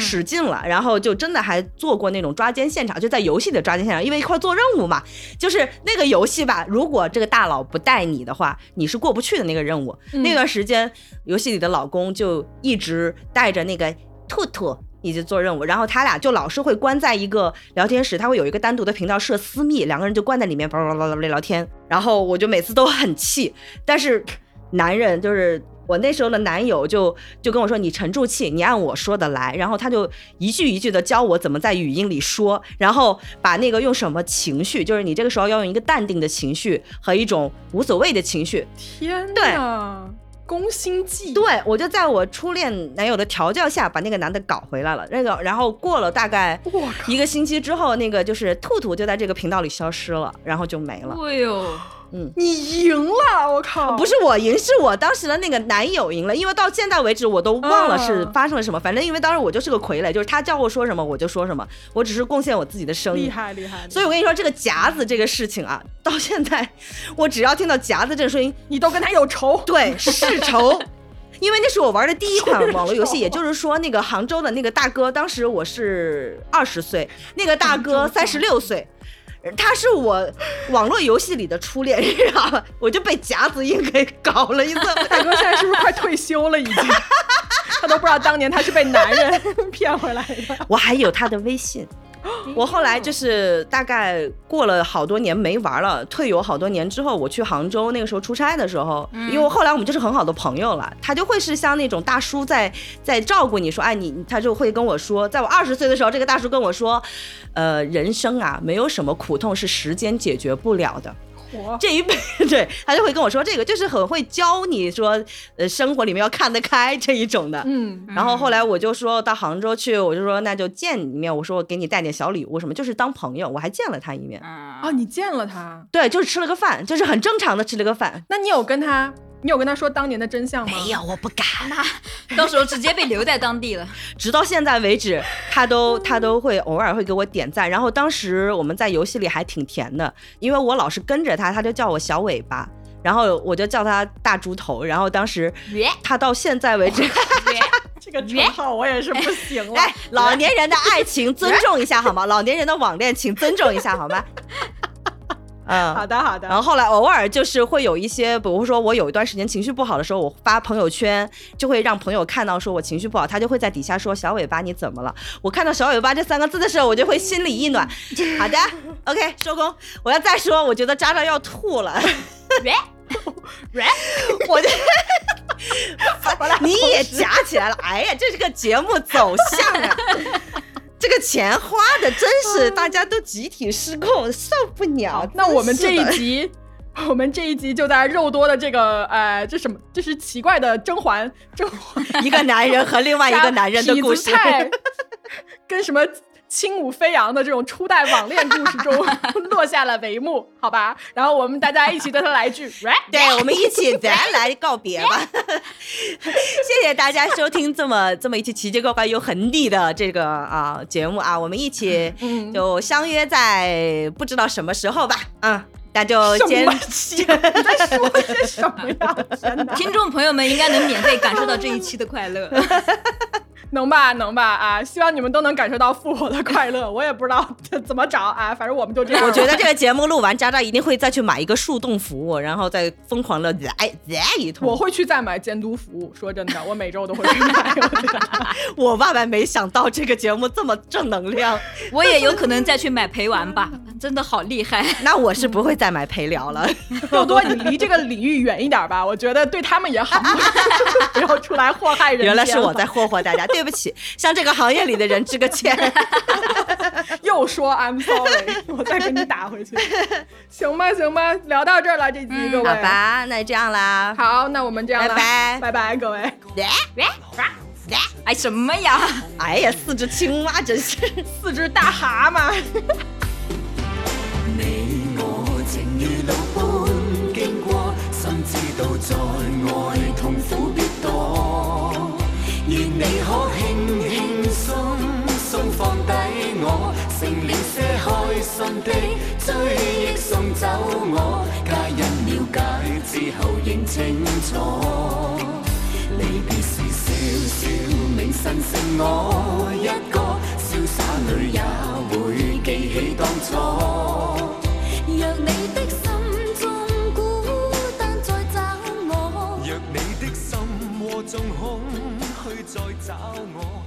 使劲了。然后就真的还做过那种抓奸现场，就在游戏的抓奸现场，因为一块做任务嘛。就是那个游戏吧，如果这个大佬不带你的话，你是过不去的那个任务。那段时间，游戏里的老公就一直带着那个兔兔。以及做任务，然后他俩就老是会关在一个聊天室，他会有一个单独的频道设私密，两个人就关在里面叭叭叭叭叭聊天。然后我就每次都很气，但是男人就是我那时候的男友就就跟我说：“你沉住气，你按我说的来。”然后他就一句一句的教我怎么在语音里说，然后把那个用什么情绪，就是你这个时候要用一个淡定的情绪和一种无所谓的情绪。天呐！攻心计，对我就在我初恋男友的调教下把那个男的搞回来了。那个，然后过了大概一个星期之后，那个就是兔兔就在这个频道里消失了，然后就没了。哎呦。嗯，你赢了，我靠！不是我赢，是我当时的那个男友赢了，因为到现在为止我都忘了是发生了什么。反正因为当时我就是个傀儡，就是他叫我说什么我就说什么，我只是贡献我自己的声音。厉害厉害！所以我跟你说这个夹子这个事情啊，到现在我只要听到夹子这个声音，你都跟他有仇。对，是仇。因为那是我玩的第一款网络游戏，也就是说那个杭州的那个大哥，当时我是二十岁，那个大哥三十六岁。他是我网络游戏里的初恋，你知道吗？我就被贾子音给搞了一次。大哥现在是不是快退休了？已经，他都不知道当年他是被男人 骗回来的。我还有他的微信。我后来就是大概过了好多年没玩了，退游好多年之后，我去杭州那个时候出差的时候，因为后来我们就是很好的朋友了，他就会是像那种大叔在在照顾你，说哎你，他就会跟我说，在我二十岁的时候，这个大叔跟我说，呃，人生啊，没有什么苦痛是时间解决不了的。这一辈对他就会跟我说这个，就是很会教你说，呃，生活里面要看得开这一种的。嗯，然后后来我就说到杭州去，我就说那就见一面，我说我给你带点小礼物什么，就是当朋友，我还见了他一面。啊，你见了他？对，就是吃了个饭，就是很正常的吃了个饭。那你有跟他？你有跟他说当年的真相吗？没有，我不敢。到时候直接被留在当地了。直到现在为止，他都他都会偶尔会给我点赞。然后当时我们在游戏里还挺甜的，因为我老是跟着他，他就叫我小尾巴。然后我就叫他大猪头，然后当时他到现在为止，这个称号我也是不行了。哎，老年人的爱情尊重一下好吗？老年人的网恋请尊重一下好吗？嗯，好的好的。然后后来偶尔就是会有一些，比如说我有一段时间情绪不好的时候，我发朋友圈就会让朋友看到说我情绪不好，他就会在底下说小尾巴你怎么了？我看到小尾巴这三个字的时候，我就会心里一暖。好的，OK 收工。我要再说，我觉得渣渣要吐了。我就，你也夹起来了。哎呀，这是个节目走向啊。这个钱花的真是大家都集体失控，受不了。那我们这一集，我们这一集就在肉多的这个呃，这什么？这是奇怪的甄嬛，甄 嬛一个男人和另外一个男人的故事，跟什么？轻舞飞扬的这种初代网恋故事中 落下了帷幕，好吧？然后我们大家一起对他来一句，对，我们一起 咱来告别吧。谢谢大家收听这么这么一期奇奇怪怪又很腻的这个啊节目啊，我们一起就相约在不知道什么时候吧。嗯，那就先你在说些什么呀？听众朋友们应该能免费感受到这一期的快乐。能吧，能吧啊！希望你们都能感受到复活的快乐。我也不知道怎么找啊，反正我们就这样。我觉得这个节目录完，渣渣一定会再去买一个树洞服务，然后再疯狂的来来一通。我会去再买监督服务。说真的，我每周都会去买。我万万没想到这个节目这么正能量。我也有可能再去买陪玩吧，真的好厉害。那我是不会再买陪聊了。多多，你离这个领域远一点吧，我觉得对他们也好，不要出来祸害人。原来是我在霍霍大家。对不起，向这个行业里的人致个歉。又说 I'm sorry，我再给你打回去。行吧，行吧，聊到这儿了，这集各位。好吧，那就这样啦。好，那我们这样，拜拜，拜拜，各位。哎，什么呀？哎呀，四只青蛙，真是四只大蛤蟆。愿的追忆送走我，皆因了解之后认清楚，离别时笑笑明晨剩我一个，潇洒里也会记起当初。若你的心中孤单再找我，若你的心窝中空虚。再找我，